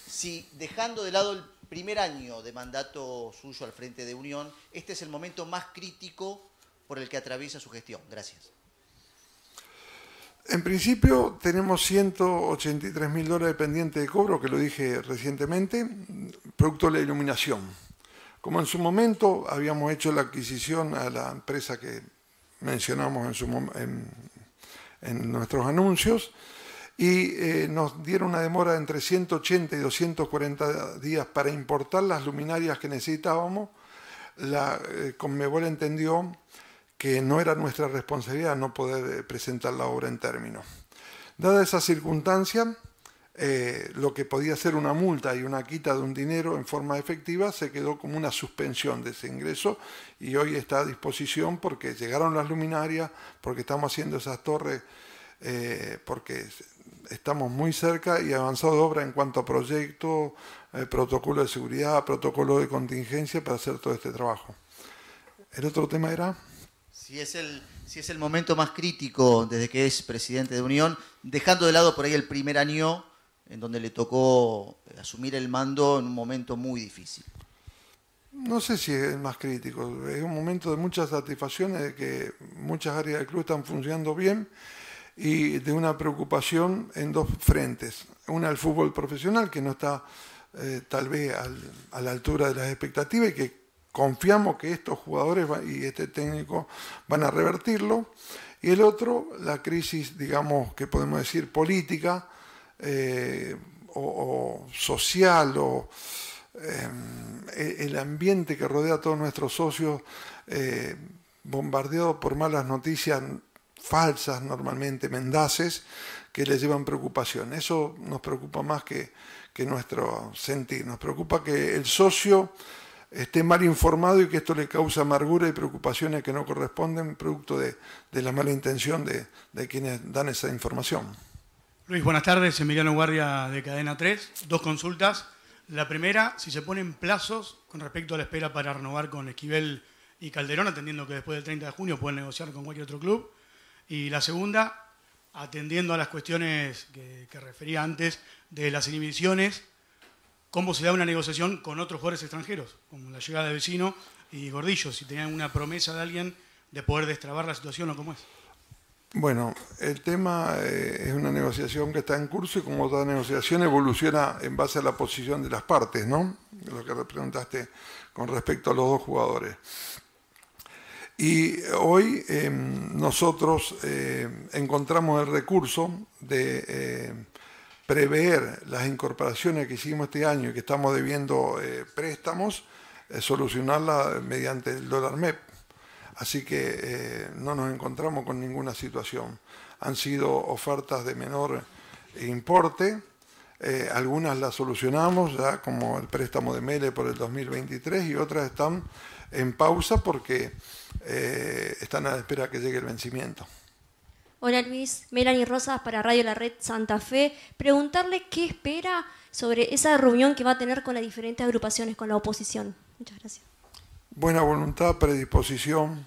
si dejando de lado el primer año de mandato suyo al frente de Unión, este es el momento más crítico por el que atraviesa su gestión. Gracias. En principio tenemos 183 mil dólares pendientes de cobro, que lo dije recientemente, producto de la iluminación. Como en su momento habíamos hecho la adquisición a la empresa que mencionamos en, nuestros anuncios, y eh, nos dieron una demora de entre 180 y 240 días para importar las luminarias que necesitábamos, la eh, Conmebol entendió que no era nuestra responsabilidad no poder eh, presentar la obra en términos. Dada esa circunstancia, eh, lo que podía ser una multa y una quita de un dinero en forma efectiva se quedó como una suspensión de ese ingreso y hoy está a disposición porque llegaron las luminarias, porque estamos haciendo esas torres, porque estamos muy cerca y avanzado de obra en cuanto a proyecto, eh, protocolo de seguridad, protocolo de contingencia para hacer todo este trabajo. El otro tema era... Si es el, si es el momento más crítico desde que es presidente de Unión, dejando de lado por ahí el primer año en donde le tocó asumir el mando en un momento muy difícil. No sé si es más crítico, es un momento de muchas satisfacciones, de que muchas áreas del club están funcionando bien y de una preocupación en dos frentes. Una, el fútbol profesional, que no está eh, tal vez a la altura de las expectativas y que confiamos que estos jugadores y este técnico van a revertirlo. Y el otro, la crisis, digamos, que podemos decir política eh, o, social o eh, el ambiente que rodea a todos nuestros socios bombardeado por malas noticias falsas, normalmente mendaces, que les llevan preocupación. Eso nos preocupa más que, que nuestro sentir. Nos preocupa que el socio esté mal informado y que esto le causa amargura y preocupaciones que no corresponden, producto de, la mala intención de, de, quienes dan esa información. Luis, buenas tardes. Emiliano Guardia de Cadena 3. Dos consultas. La primera, si se ponen plazos con respecto a la espera para renovar con Esquivel y Calderón, atendiendo que después del 30 de junio pueden negociar con cualquier otro club. Y la segunda, atendiendo a las cuestiones que, refería antes de las inhibiciones, cómo se da una negociación con otros jugadores extranjeros, como la llegada de Vecino y Gordillo, si tenían una promesa de alguien de poder destrabar la situación o cómo es. Bueno, el tema eh, es una negociación que está en curso y como toda negociación evoluciona en base a la posición de las partes, ¿no? Lo que preguntaste con respecto a los dos jugadores. Y hoy em, nosotros em, encontramos el recurso de em, prever las incorporaciones que hicimos este año y que estamos debiendo eh, préstamos, eh, solucionarla mediante el dólar MEP. Así que eh, no nos encontramos con ninguna situación. Han sido ofertas de menor importe, algunas las solucionamos ya como el préstamo de Mele por el 2023 y otras están en pausa porque eh, están a la espera que llegue el vencimiento. Hola Luis, Melanie Rosas para Radio La Red Santa Fe. Preguntarle qué espera sobre esa reunión que va a tener con las diferentes agrupaciones, con la oposición. Muchas gracias. Buena voluntad, predisposición,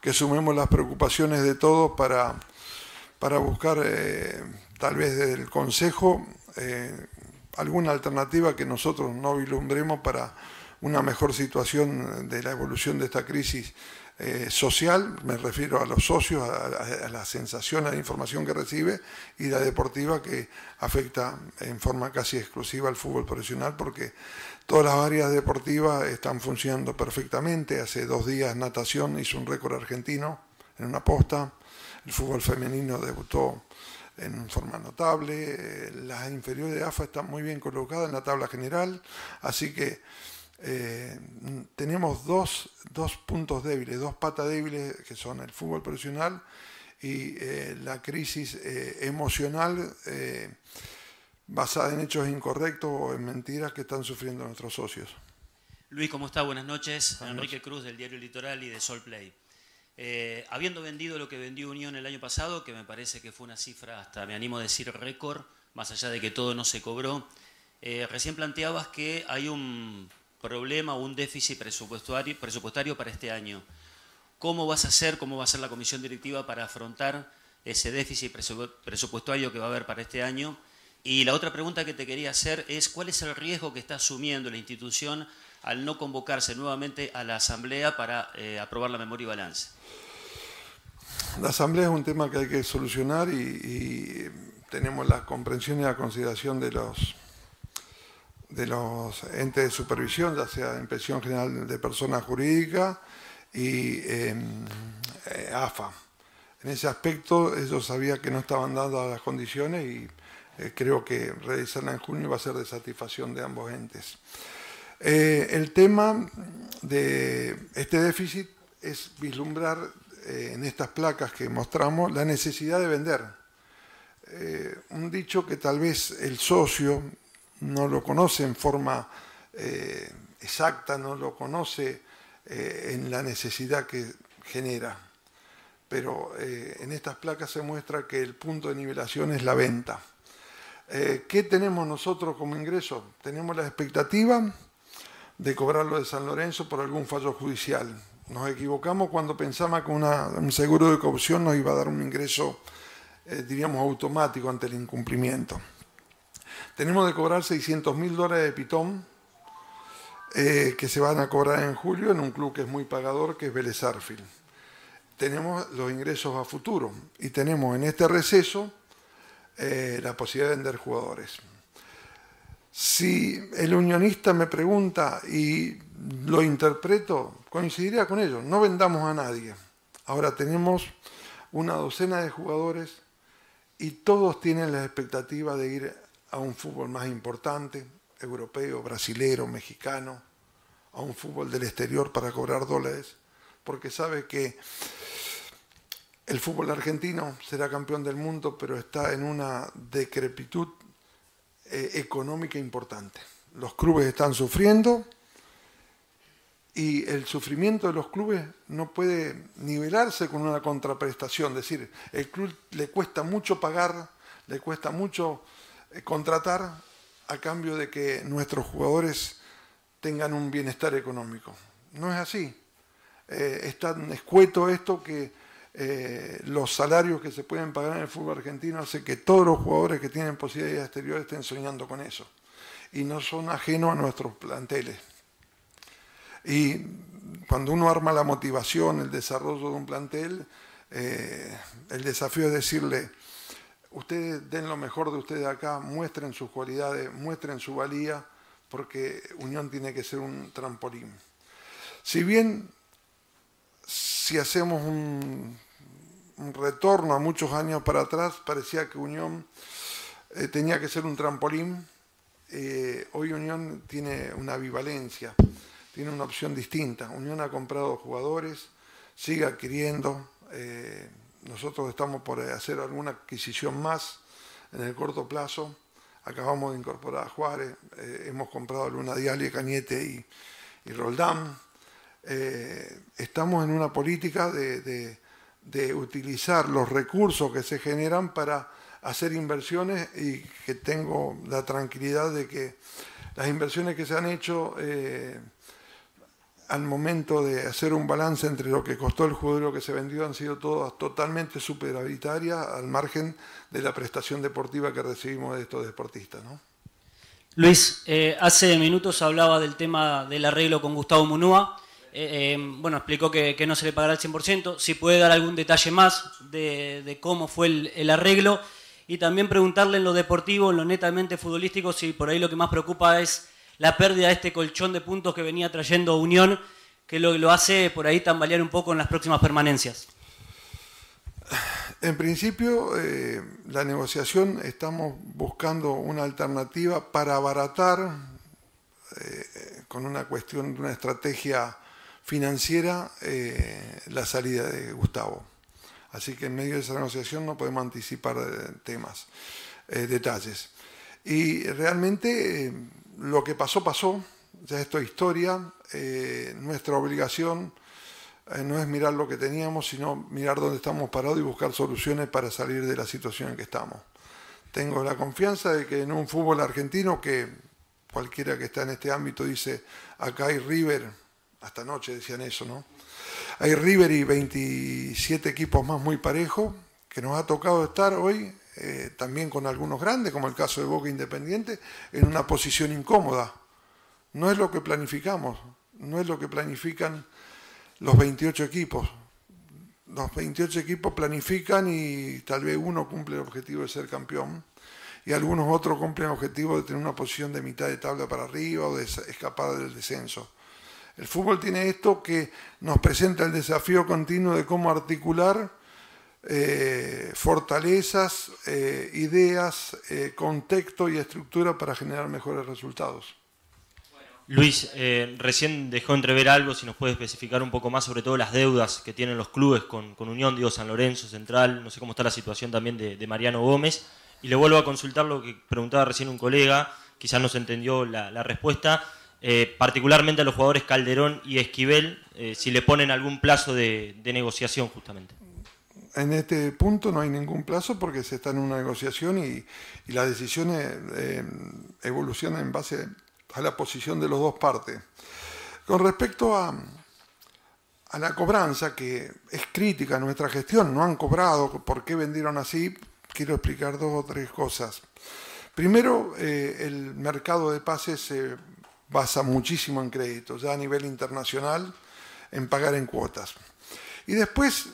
que sumemos las preocupaciones de todos para, para buscar eh, tal vez del Consejo eh, alguna alternativa que nosotros no vislumbremos para una mejor situación de la evolución de esta crisis eh, social, me refiero a los socios, a, la sensación, a la información que recibe, y la deportiva que afecta en forma casi exclusiva al fútbol profesional, porque todas las áreas deportivas están funcionando perfectamente. Hace dos días natación hizo un récord argentino en una posta, el fútbol femenino debutó en forma notable, las inferiores de AFA están muy bien colocadas en la tabla general, así que eh, tenemos dos, puntos débiles, dos patas débiles que son el fútbol profesional y eh, la crisis eh, emocional basada en hechos incorrectos o en mentiras que están sufriendo nuestros socios. Luis, ¿cómo está? Buenas noches. Enrique Cruz del Diario Litoral y de Sol Play. habiendo vendido lo que vendió Unión el año pasado, que me parece que fue una cifra hasta, me animo a decir, récord, más allá de que todo no se cobró, recién planteabas que hay un problema o un déficit presupuestario, para este año. ¿Cómo vas a hacer, cómo va a ser la comisión directiva para afrontar ese déficit presupuestario que va a haber para este año? Y la otra pregunta que te quería hacer es, ¿cuál es el riesgo que está asumiendo la institución al no convocarse nuevamente a la Asamblea para eh, aprobar la memoria y balance? La Asamblea es un tema que hay que solucionar y, y tenemos la comprensión y la consideración de los de los entes de supervisión, ya sea Inspección General de Personas Jurídicas y em, eh, AFA. En ese aspecto ellos sabían que no estaban dadas las condiciones y eh, creo que realizarla en junio va a ser de satisfacción de ambos entes. Eh, el tema de este déficit es vislumbrar en estas placas que mostramos la necesidad de vender. un dicho que tal vez el socio no lo conoce en forma eh, exacta, no lo conoce eh, en la necesidad que genera. Pero eh, en estas placas se muestra que el punto de nivelación es la venta. ¿Qué tenemos nosotros como ingreso? Tenemos la expectativa de cobrarlo de San Lorenzo por algún fallo judicial. Nos equivocamos cuando pensamos que un seguro de caución nos iba a dar un ingreso, diríamos, automático ante el incumplimiento. Tenemos de cobrar 600 mil dólares de pitón eh, que se van a cobrar en julio en un club que es muy pagador, que es Vélez Arfield. Tenemos los ingresos a futuro y tenemos en este receso eh, la posibilidad de vender jugadores. Si el unionista me pregunta y lo interpreto, coincidiría con ellos. No vendamos a nadie. Ahora tenemos una docena de jugadores y todos tienen la expectativa de ir a un fútbol más importante, europeo, brasilero, mexicano, a un fútbol del exterior para cobrar dólares, porque sabe que el fútbol argentino será campeón del mundo, pero está en una decrepitud eh, económica importante. Los clubes están sufriendo y el sufrimiento de los clubes no puede nivelarse con una contraprestación. Es decir, el club le cuesta mucho pagar, le cuesta mucho contratar a cambio de que nuestros jugadores tengan un bienestar económico. No es así. Eh, es tan escueto esto que eh, los salarios que se pueden pagar en el fútbol argentino hace que todos los jugadores que tienen posibilidades exteriores estén soñando con eso. Y no son ajenos a nuestros planteles. Y cuando uno arma la motivación, el desarrollo de un plantel, eh, el desafío es decirle, ustedes den lo mejor de ustedes acá, muestren sus cualidades, muestren su valía, porque Unión tiene que ser un trampolín. Si bien si hacemos un, retorno a muchos años para atrás, parecía que Unión eh, tenía que ser un trampolín, eh, hoy Unión tiene una vivalencia, tiene una opción distinta. Unión ha comprado jugadores, sigue adquiriendo. Eh, nosotros estamos por hacer alguna adquisición más en el corto plazo. Acabamos de incorporar a Juárez, eh, hemos comprado Luna Dialia, Cañete y, y Roldán. Eh, estamos en una política de, de utilizar los recursos que se generan para hacer inversiones y que tengo la tranquilidad de que las inversiones que se han hecho eh, al momento de hacer un balance entre lo que costó el jugador y lo que se vendió han sido todas totalmente superavitarias al margen de la prestación deportiva que recibimos de estos deportistas. Luis, eh, hace minutos hablaba del tema del arreglo con Gustavo Munúa. Eh, eh, bueno, explicó que, no se le pagará el 100%. Si puede dar algún detalle más de, cómo fue el, arreglo. Y también preguntarle en lo deportivo, en lo netamente futbolístico, si por ahí lo que más preocupa es la pérdida de este colchón de puntos que venía trayendo Unión, que lo, lo hace por ahí tambalear un poco en las próximas permanencias. En principio, eh, la negociación estamos buscando una alternativa para abaratar, eh, con una cuestión de una estrategia financiera, eh, la salida de Gustavo. Así que en medio de esa negociación no podemos anticipar temas, detalles. Y realmente lo que pasó, pasó, ya esto es historia, eh, nuestra obligación eh, no es mirar lo que teníamos, sino mirar dónde estamos parados y buscar soluciones para salir de la situación en que estamos. Tengo la confianza de que en un fútbol argentino que cualquiera que está en este ámbito dice, acá hay River, hasta anoche decían eso, ¿no? Hay River y 27 equipos más muy parejos, que nos ha tocado estar hoy eh, también con algunos grandes, como el caso de Boca Independiente, en una posición incómoda. No es lo que planificamos, no es lo que planifican los 28 equipos. Los 28 equipos planifican y tal vez uno cumple el objetivo de ser campeón y algunos otros cumplen el objetivo de tener una posición de mitad de tabla para arriba o de escapar del descenso. El fútbol tiene esto que nos presenta el desafío continuo de cómo articular eh, fortalezas, eh, ideas, eh, contexto y estructura para generar mejores resultados. Luis, recién dejó entrever algo, si nos puede especificar un poco más sobre todo las deudas que tienen los clubes con, Unión, digo San Lorenzo, Central, no sé cómo está la situación también de, Mariano Gómez. Y le vuelvo a consultar lo que preguntaba recién un colega, quizás no se entendió la, respuesta, particularmente a los jugadores Calderón y Esquivel, si le ponen algún plazo de negociación justamente en este punto no hay ningún plazo porque se está en una negociación y, las decisiones eh, evolucionan en base a la posición de las dos partes. Con respecto a, a la cobranza, que es crítica nuestra gestión, no han cobrado, ¿por qué vendieron así? Quiero explicar dos o tres cosas. Primero, eh, el mercado de pases se basa muchísimo en crédito, ya a nivel internacional, en pagar en cuotas. Y después,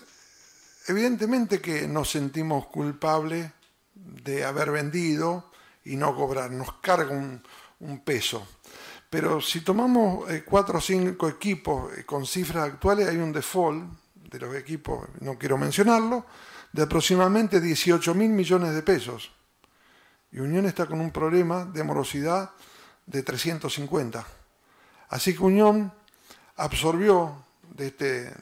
evidentemente que nos sentimos culpables de haber vendido y no cobrar, nos carga un, peso. Pero si tomamos eh, cuatro o cinco equipos eh, con cifras actuales, hay un default de los equipos, no quiero mencionarlo, de aproximadamente 18 mil millones de pesos. Y Unión está con un problema de morosidad de 350. Así que Unión absorbió de este,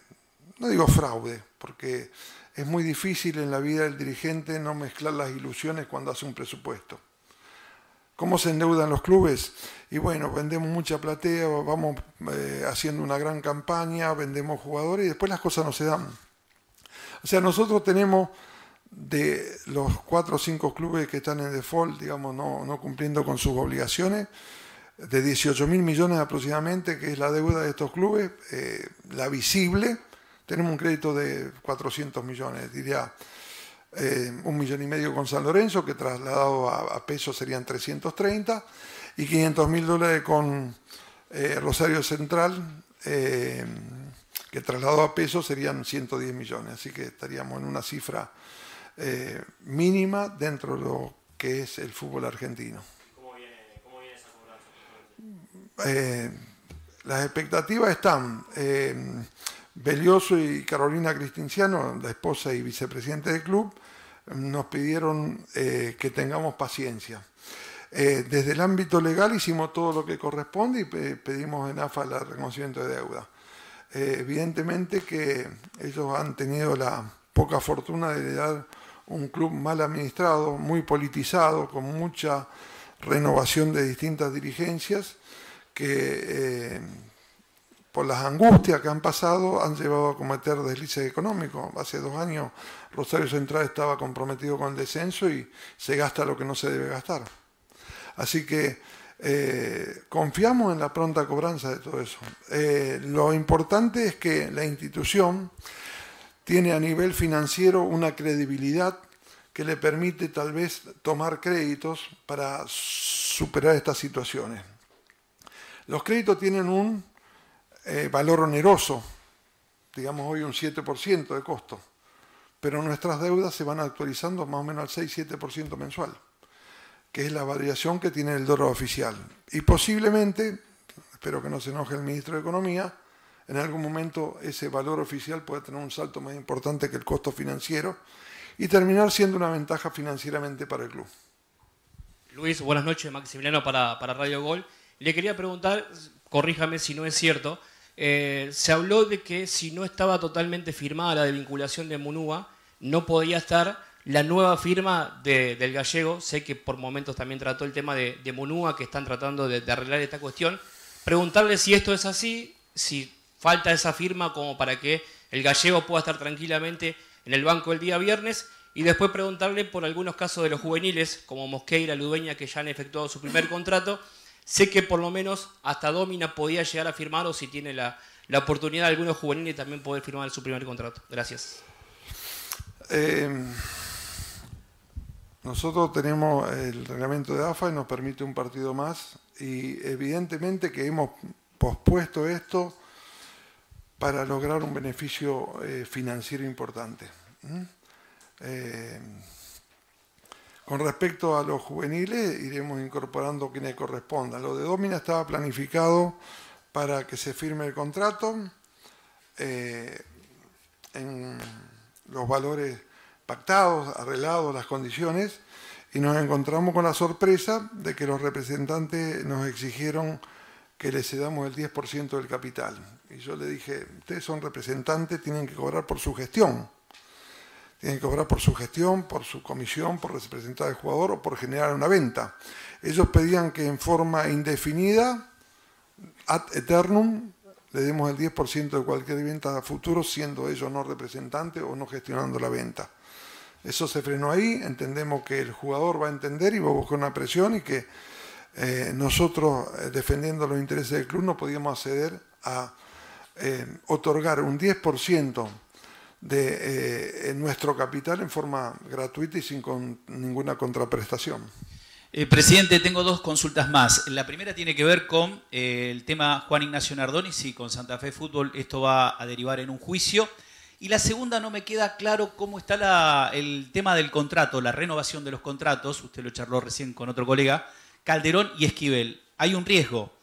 no digo fraude, porque es muy difícil en la vida del dirigente no mezclar las ilusiones cuando hace un presupuesto. ¿Cómo se endeudan los clubes? Y bueno, vendemos mucha platea, vamos eh, haciendo una gran campaña, vendemos jugadores y después las cosas no se dan. O sea, nosotros tenemos de los cuatro o cinco clubes que están en default, digamos, no, cumpliendo con sus obligaciones, de 18 mil millones aproximadamente, que es la deuda de estos clubes, eh, la visible, tenemos un crédito de 400 millones, diría eh, un millón y medio con San Lorenzo, que trasladado a, pesos serían 330, y 500 mil dólares con eh, Rosario Central, que trasladado a pesos serían 110 millones, así que estaríamos en una cifra eh, mínima dentro de lo que es el fútbol argentino. ¿Cómo viene, esa cobranza? Eh, las expectativas están. Eh, Belioso y Carolina Cristinciano, la esposa y vicepresidente del club, nos pidieron que tengamos paciencia. desde el ámbito legal hicimos todo lo que corresponde y pedimos en AFA el reconocimiento de deuda. evidentemente que ellos han tenido la poca fortuna de dar un club mal administrado, muy politizado, con mucha renovación de distintas dirigencias, que eh, por las angustias que han pasado han llevado a cometer deslices económicos. Hace dos años Rosario Central estaba comprometido con el descenso y se gasta lo que no se debe gastar. Así que eh, confiamos en la pronta cobranza de todo eso. Eh, lo importante es que la institución tiene a nivel financiero una credibilidad que le permite tal vez tomar créditos para superar estas situaciones. Los créditos tienen un eh, valor oneroso, digamos hoy un 7% de costo, pero nuestras deudas se van actualizando más o menos al 6-7% mensual, que es la variación que tiene el dólar oficial. Y posiblemente, espero que no se enoje el ministro de Economía, en algún momento ese valor oficial puede tener un salto más importante que el costo financiero y terminar siendo una ventaja financieramente para el club. Luis, buenas noches, Maximiliano para, Radio Gol. Le quería preguntar, corríjame si no es cierto, eh, se habló de que si no estaba totalmente firmada la desvinculación de Munúa, no podía estar la nueva firma del gallego. Sé que por momentos también trató el tema de, de Munúa, que están tratando de, de arreglar esta cuestión. Preguntarle si esto es así, si falta esa firma como para que el gallego pueda estar tranquilamente en el banco el día viernes y después preguntarle por algunos casos de los juveniles, como Mosqueira, Ludueña, que ya han efectuado su primer contrato. Sé que por lo menos hasta Domina podía llegar a firmar o si tiene la, oportunidad de algunos juveniles también poder firmar su primer contrato. Gracias. Eh, nosotros tenemos el reglamento de AFA y nos permite un partido más y evidentemente que hemos pospuesto esto para lograr un beneficio eh, financiero importante. Eh, con respecto a los juveniles, iremos incorporando quienes correspondan. Lo de Domina estaba planificado para que se firme el contrato eh, en los valores pactados, arreglados, las condiciones, y nos encontramos con la sorpresa de que los representantes nos exigieron que le cedamos el 10% del capital. Y yo le dije, ustedes son representantes, tienen que cobrar por su gestión. Tienen que cobrar por su gestión, por su comisión, por representar al jugador o por generar una venta. Ellos pedían que en forma indefinida, ad eternum, le demos el 10% de cualquier venta a futuro, siendo ellos no representantes o no gestionando la venta. Eso se frenó ahí, entendemos que el jugador va a entender y va a buscar una presión y que eh, nosotros, eh, defendiendo los intereses del club, no podíamos acceder a eh, otorgar un 10% de nuestro capital en forma gratuita y sin ninguna contraprestación. Eh, presidente, tengo dos consultas más. La primera tiene que ver con eh, el tema Juan Ignacio Nardoni, si con Santa Fe Fútbol esto va a derivar en un juicio. Y la segunda no me queda claro cómo está el tema del contrato, la renovación de los contratos, usted lo charló recién con otro colega, Calderón y Esquivel. Hay un riesgo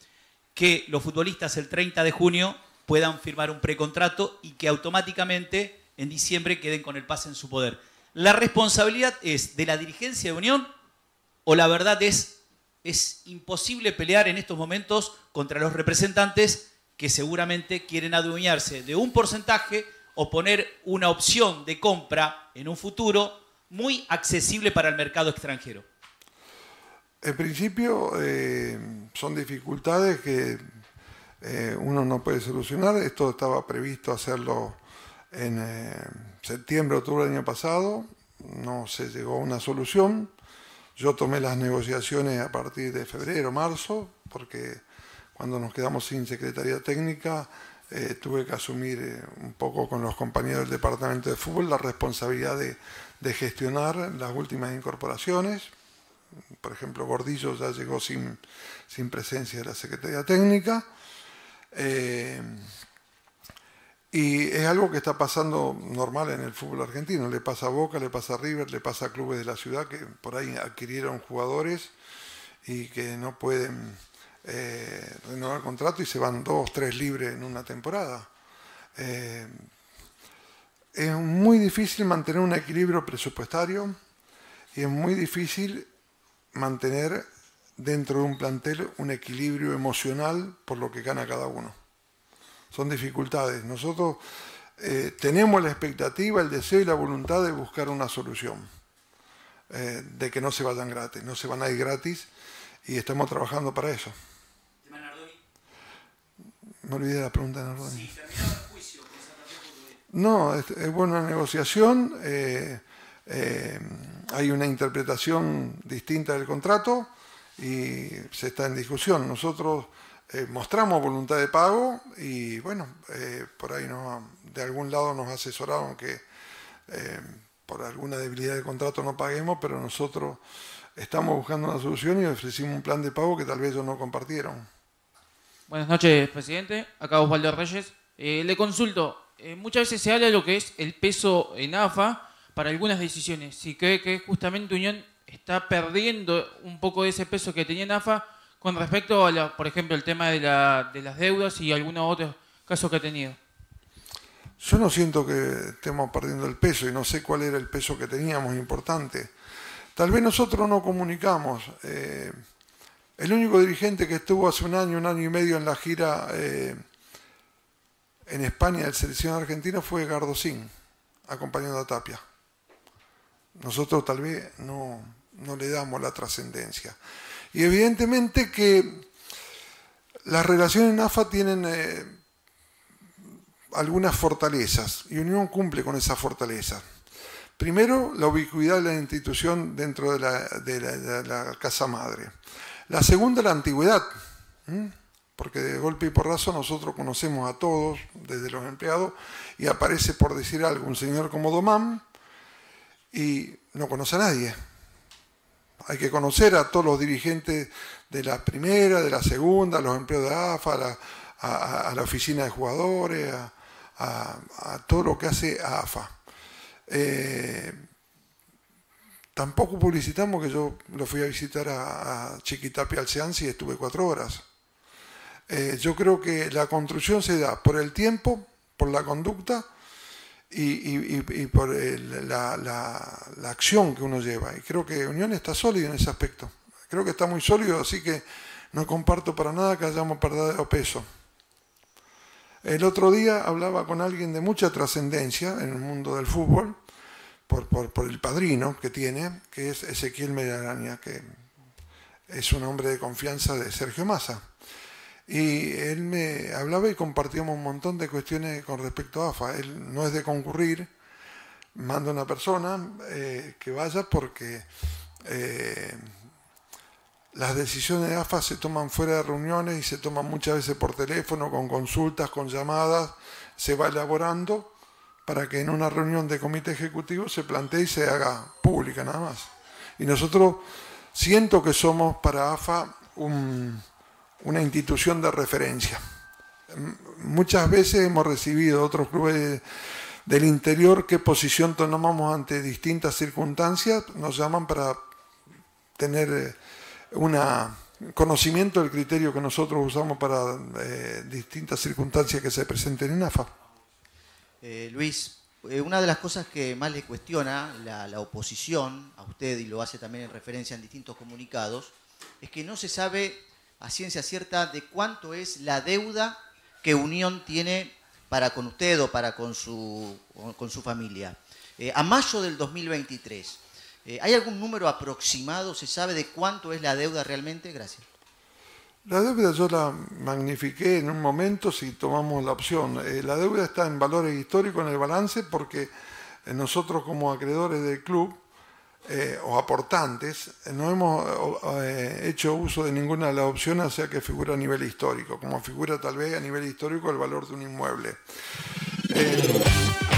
que los futbolistas el 30 de junio puedan firmar un precontrato y que automáticamente en diciembre queden con el pase en su poder. ¿La responsabilidad es de la dirigencia de Unión o la verdad es, es imposible pelear en estos momentos contra los representantes que seguramente quieren adueñarse de un porcentaje o poner una opción de compra en un futuro muy accesible para el mercado extranjero? En principio eh, son dificultades que eh, uno no puede solucionar. Esto estaba previsto hacerlo en eh, septiembre, octubre del año pasado. No se llegó a una solución. Yo tomé las negociaciones a partir de febrero, marzo, porque cuando nos quedamos sin Secretaría Técnica eh, tuve que asumir eh, un poco con los compañeros del Departamento de Fútbol la responsabilidad de, gestionar las últimas incorporaciones. Por ejemplo, Gordillo ya llegó sin, sin presencia de la Secretaría Técnica. Eh, y es algo que está pasando normal en el fútbol argentino. Le pasa a Boca, le pasa a River, le pasa a clubes de la ciudad que por ahí adquirieron jugadores y que no pueden eh, renovar el contrato y se van dos, tres libres en una temporada. Eh, es muy difícil mantener un equilibrio presupuestario y es muy difícil mantener dentro de un plantel un equilibrio emocional por lo que gana cada uno son dificultades. Nosotros eh, tenemos la expectativa, el deseo y la voluntad de buscar una solución, eh, de que no se vayan gratis, no se van a ir gratis y estamos trabajando para eso. Me olvidé la pregunta de Nardoni. No, es, es buena negociación, eh, hay una interpretación distinta del contrato y se está en discusión. Nosotros eh, mostramos voluntad de pago y bueno, eh, por ahí no, de algún lado nos asesoraron que eh, por alguna debilidad de contrato no paguemos, pero nosotros estamos buscando una solución y ofrecimos un plan de pago que tal vez ellos no compartieron. Buenas noches, presidente. Acá Osvaldo Reyes. le consulto, muchas veces se habla de lo que es el peso en AFA para algunas decisiones. Si cree que justamente Unión está perdiendo un poco de ese peso que tenía en AFA con respecto a, por ejemplo, el tema de, las deudas y algunos otros casos que ha tenido. Yo no siento que estemos perdiendo el peso y no sé cuál era el peso que teníamos importante. Tal vez nosotros no comunicamos. Eh, el único dirigente que estuvo hace un año, un año y medio en la gira eh, en España del selección argentino fue Gardosín, acompañando a Tapia. Nosotros tal vez no le damos la trascendencia. Y evidentemente que las relaciones en AFA tienen eh, algunas fortalezas y Unión cumple con esas fortalezas. Primero, la ubicuidad de la institución dentro de la, casa madre. La segunda, la antigüedad, porque de golpe y porrazo nosotros conocemos a todos, desde los empleados, y aparece, por decir algo, un señor como Domán y no conoce a nadie. Hay que conocer a todos los dirigentes de la primera, de la segunda, los empleados de AFA, a la, oficina de jugadores, a, todo lo que hace AFA. Eh, tampoco publicitamos que yo lo fui a visitar a, Chiquitapia al Seansi y estuve cuatro horas. Eh, yo creo que la construcción se da por el tiempo, por la conducta y, por la, acción que uno lleva. Y creo que Unión está sólido en ese aspecto. Creo que está muy sólido, así que no comparto para nada que hayamos perdido peso. El otro día hablaba con alguien de mucha trascendencia en el mundo del fútbol, por, por, el padrino que tiene, que es Ezequiel Medaraña, que es un hombre de confianza de Sergio Massa. Y él me hablaba y compartíamos un montón de cuestiones con respecto a AFA. Él no es de concurrir, manda una persona eh, que vaya porque eh, las decisiones de AFA se toman fuera de reuniones y se toman muchas veces por teléfono, con consultas, con llamadas, se va elaborando para que en una reunión de comité ejecutivo se plantee y se haga pública nada más. Y nosotros siento que somos para AFA una institución de referencia. Muchas veces hemos recibido otros clubes del interior qué posición tomamos ante distintas circunstancias, nos llaman para tener eh, un conocimiento del criterio que nosotros usamos para eh, distintas circunstancias que se presenten en AFA. Eh, Luis, una de las cosas que más le cuestiona la, oposición a usted, y lo hace también en referencia en distintos comunicados, es que no se sabe a ciencia cierta de cuánto es la deuda que Unión tiene para con usted o para con su, familia. Eh, a mayo del 2023, eh, ¿hay algún número aproximado? ¿Se sabe de cuánto es la deuda realmente? Gracias. La deuda yo la magnifiqué en un momento si tomamos la opción. Eh, la deuda está en valores históricos en el balance porque nosotros como acreedores del club o aportantes no hemos hecho uso de ninguna de las opciones, sea que figura a nivel histórico, como figura tal vez a nivel histórico el valor de un inmueble. Eh,